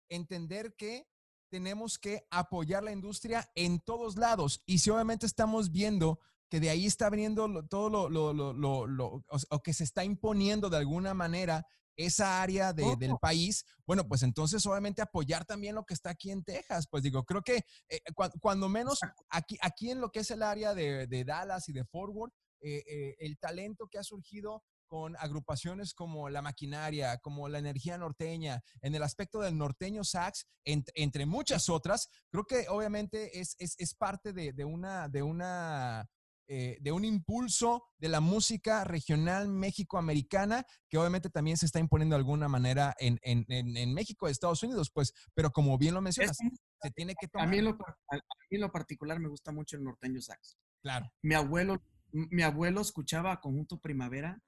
Speaker 2: entender que tenemos que apoyar la industria en todos lados. Y si obviamente estamos viendo que de ahí está viniendo todo lo, lo, lo, lo o, que se está imponiendo de alguna manera esa área del país, bueno, pues entonces obviamente apoyar también lo que está aquí en Texas. Pues digo, creo que eh, cuando menos aquí, aquí en lo que es el área de, de Dallas y de Forward, eh, eh, el talento que ha surgido con agrupaciones como La Maquinaria, como La Energía Norteña, en el aspecto del norteño sax, entre muchas otras, creo que obviamente es, es, es parte de, de, una, de una eh, de un impulso de la música regional México-americana, que obviamente también se está imponiendo de alguna manera en, en, en, México, Estados Unidos, pues, pero como bien lo mencionas, se tiene que tomar.
Speaker 1: A mí, en lo, a lo particular me gusta mucho el norteño sax.
Speaker 2: Claro.
Speaker 1: Mi abuelo, mi abuelo escuchaba Conjunto Primavera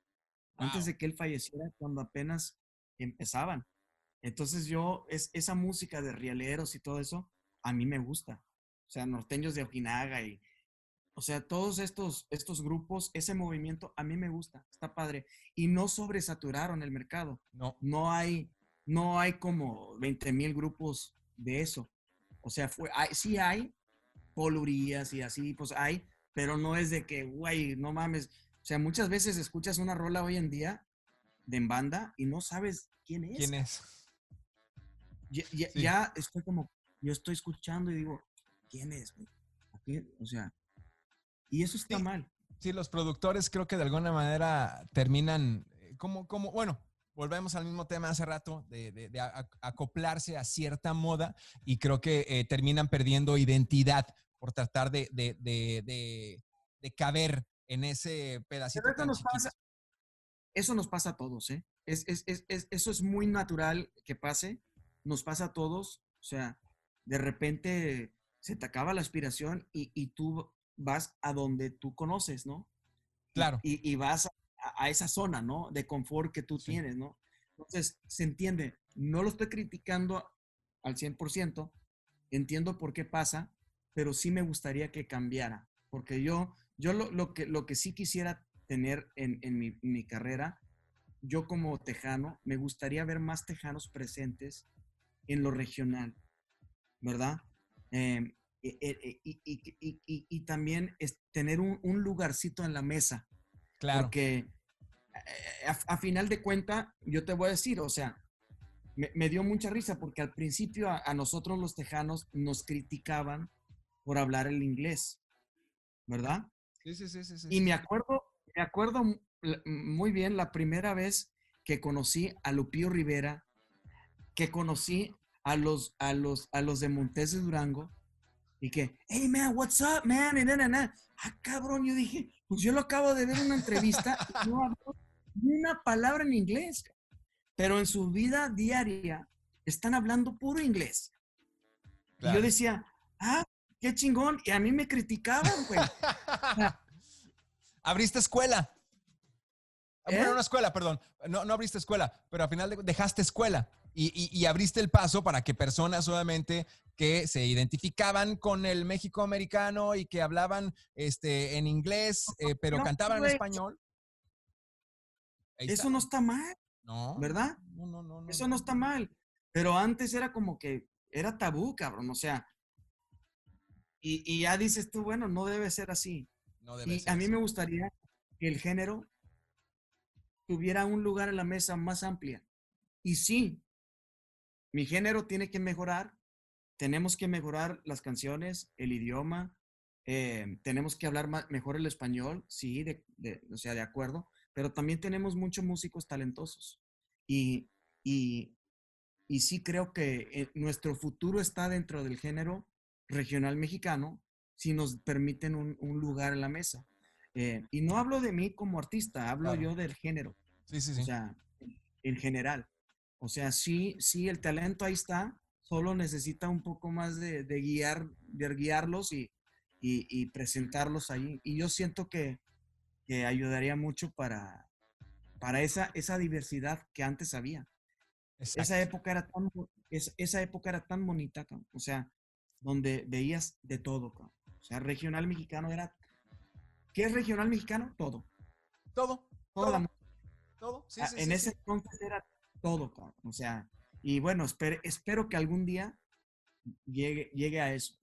Speaker 1: antes de que él falleciera, cuando apenas empezaban. Entonces yo, es, esa música de rialeros y todo eso, a mí me gusta. O sea, norteños de Ojinaga y o sea, todos estos, estos grupos, ese movimiento, a mí me gusta, está padre. Y no sobresaturaron el mercado.
Speaker 2: No.
Speaker 1: No hay, no hay como 20 mil grupos de eso. O sea, fue, sí hay polurías y así, pues hay, pero no es de que, güey, no mames. O sea, muchas veces escuchas una rola hoy en día de en banda y no sabes quién es.
Speaker 2: ¿Quién es?
Speaker 1: Ya, ya, estoy como, yo estoy escuchando y digo, ¿quién es? O sea, y eso está mal.
Speaker 2: Sí, los productores creo que de alguna manera terminan eh, como, como bueno, volvemos al mismo tema hace rato, de, acoplarse a cierta moda y creo que eh, terminan perdiendo identidad por tratar de, caber en ese pedacito.
Speaker 1: eso, nos pasa, eso nos pasa a todos, ¿eh? Es, eso es muy natural que pase, nos pasa a todos, o sea, de repente se te acaba la aspiración y, y tú vas a donde tú conoces, ¿no?
Speaker 2: Claro.
Speaker 1: Y, vas a, esa zona, ¿no? De confort que tú tienes, ¿no? Entonces, se entiende. No lo estoy criticando al 100%, entiendo por qué pasa, pero sí me gustaría que cambiara, porque yo, yo lo, que, lo que sí quisiera tener en, mi, mi, carrera, yo como tejano, me gustaría ver más tejanos presentes en lo regional, ¿verdad? Eh, eh, eh, y, y, también es tener un, lugarcito en la mesa.
Speaker 2: Claro.
Speaker 1: Porque eh, a, final de cuenta, yo te voy a decir, o sea, me, dio mucha risa porque al principio a, nosotros los tejanos nos criticaban por hablar el inglés, ¿verdad?
Speaker 2: Sí, sí, sí, sí.
Speaker 1: Y me acuerdo, me acuerdo muy bien la primera vez que conocí a Lupío Rivera, que conocí a los, a los, a los de Montes de Durango, y que, hey man, what's up, man? Y nada, Ah, cabrón, yo dije, pues yo lo acabo de ver en una entrevista y no hablo ni una palabra en inglés. Pero en su vida diaria están hablando puro inglés. Y yo decía, ah, qué chingón. Y a mí me criticaban, güey.
Speaker 2: Abriste escuela. ¿Eh? Bueno, una escuela, perdón. No, no abriste escuela, pero al final dejaste escuela y, abriste el paso para que personas solamente que se identificaban con el México americano y que hablaban este, en inglés, eh, pero cantaban en español.
Speaker 1: Eso no está mal. No. ¿Verdad? No, no, no. Eso no está mal. Pero antes era como que era tabú, cabrón, o sea, y, ya dices tú, bueno, no debe ser así. y a mí me gustaría que el género tuviera un lugar en la mesa más amplia. Y sí, mi género tiene que mejorar, tenemos que mejorar las canciones, el idioma, eh, tenemos que hablar mejor el español, sí, o sea, de acuerdo, pero también tenemos muchos músicos talentosos. Y, y, y sí creo que eh, nuestro futuro está dentro del género regional mexicano si nos permiten un, lugar en la mesa. Eh, y no hablo de mí como artista, hablo yo del género.
Speaker 2: Sí, sí, sí.
Speaker 1: O sea, en general. O sea, sí, sí, el talento ahí está, solo necesita un poco más de, guiar, de guiarlos y, y, presentarlos ahí. Y yo siento que, que ayudaría mucho para, para esa, esa diversidad que antes había. Esa época, era tan, esa época era tan bonita, o sea, donde veías de todo. O sea, regional mexicano era... ¿Qué es regional mexicano? Todo.
Speaker 2: Todo.
Speaker 1: Todo.
Speaker 2: todo. Sí,
Speaker 1: ah, en ese entonces era todo, o sea, y bueno, espero, que algún día llegue, llegue a eso.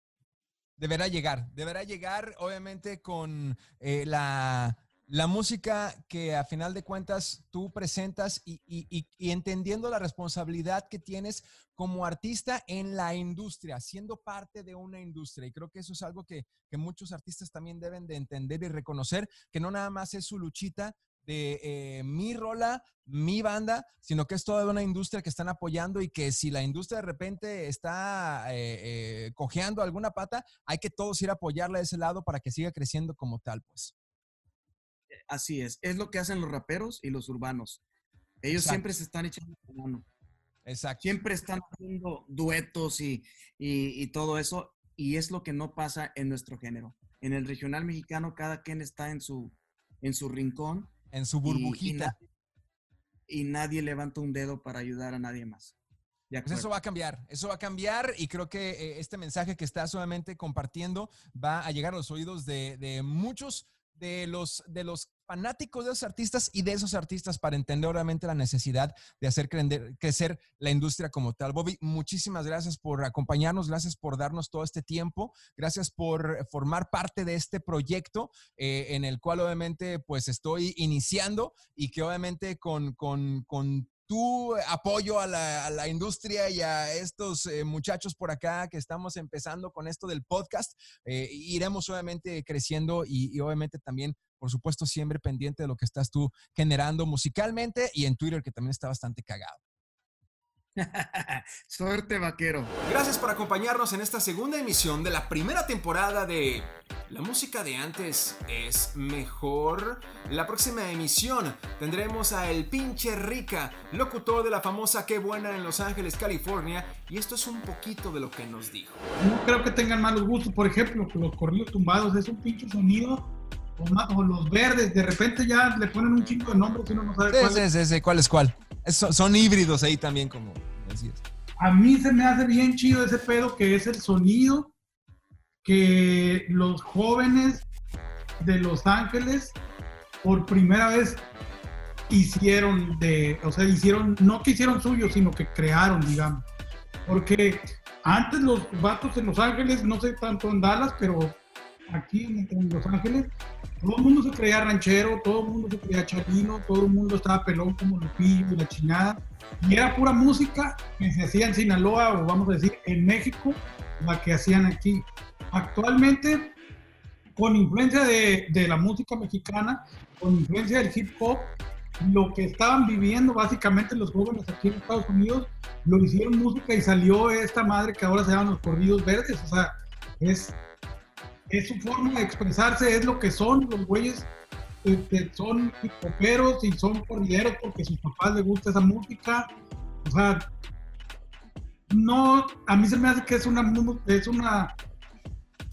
Speaker 2: Deberá llegar, deberá llegar, obviamente, con eh, la la música que a final de cuentas tú presentas y, entendiendo la responsabilidad que tienes como artista en la industria, siendo parte de una industria. Y creo que eso es algo que, muchos artistas también deben de entender y reconocer, que no nada más es su luchita de eh, mi rola, mi banda, sino que es toda una industria que están apoyando y que si la industria de repente está eh, eh, cojeando alguna pata, hay que todos ir a apoyarla de ese lado para que siga creciendo como tal, pues.
Speaker 1: Así es, es lo que hacen los raperos y los urbanos. Ellos siempre se están echando la mano.
Speaker 2: Exacto.
Speaker 1: Siempre están haciendo duetos y, y, todo eso, y es lo que no pasa en nuestro género. En el regional mexicano, cada quien está en su, en su rincón.
Speaker 2: En su burbujita.
Speaker 1: Y, nadie levanta un dedo para ayudar a nadie más.
Speaker 2: Pues eso va a cambiar, eso va a cambiar y creo que eh, este mensaje que estás solamente compartiendo va a llegar a los oídos de, de muchos de los, de los fanáticos de esos artistas y de esos artistas para entender obviamente la necesidad de hacer crecer la industria como tal. Bobby, muchísimas gracias por acompañarnos, gracias por darnos todo este tiempo, gracias por formar parte de este proyecto eh, en el cual obviamente pues estoy iniciando y que obviamente con, con, con tu apoyo a la, industria y a estos eh, muchachos por acá que estamos empezando con esto del podcast, eh, iremos obviamente creciendo y, obviamente también, por supuesto, siempre pendiente de lo que estás tú generando musicalmente y en Twitter, que también está bastante cagado.
Speaker 1: Suerte, vaquero.
Speaker 3: Gracias por acompañarnos en esta segunda emisión de la primera temporada de La música de antes es mejor. La próxima emisión tendremos a El Pinche Rica, locutor de la famosa Qué Buena en Los Ángeles, California, y esto es un poquito de lo que nos dijo.
Speaker 4: No creo que tengan malos gustos, por ejemplo, los corridos tumbados es un pinche sonido o, los verdes, de repente ya le ponen un chingo de nombres y uno no sabe cuál,
Speaker 2: es. cuál es cuál. son híbridos ahí también, como decías.
Speaker 4: A mí se me hace bien chido ese pedo que es el sonido que los jóvenes de Los Ángeles por primera vez hicieron de, o sea, hicieron, no que hicieron suyo, sino que crearon, digamos. Porque antes los vatos en Los Ángeles, no sé tanto en Dallas, pero aquí en, Los Ángeles, todo el mundo se creía ranchero, todo el mundo se creía chavino, todo el mundo estaba pelón como Lupillo y la chingada. Y era pura música que se hacía en Sinaloa o vamos a decir en México, la que hacían aquí. Actualmente, con influencia de, de la música mexicana, con influencia del hip hop, lo que estaban viviendo básicamente los jóvenes aquí en Estados Unidos, lo hicieron música y salió esta madre que ahora se llaman los corridos verdes. O sea, es es su forma de expresarse, es lo que son los güeyes que son hipoperos y son corrideros porque a sus papás les gusta esa música. O sea, no, a mí se me hace que es una, es una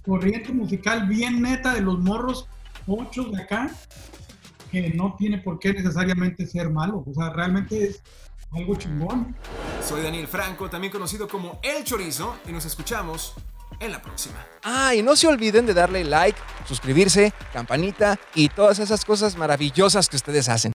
Speaker 4: corriente musical bien neta de los morros muchos de acá, que no tiene por qué necesariamente ser malo. O sea, realmente es algo chingón.
Speaker 3: Soy Daniel Franco, también conocido como El Chorizo, y nos escuchamos en la próxima.
Speaker 2: Ah, y no se olviden de darle like, suscribirse, campanita y todas esas cosas maravillosas que ustedes hacen.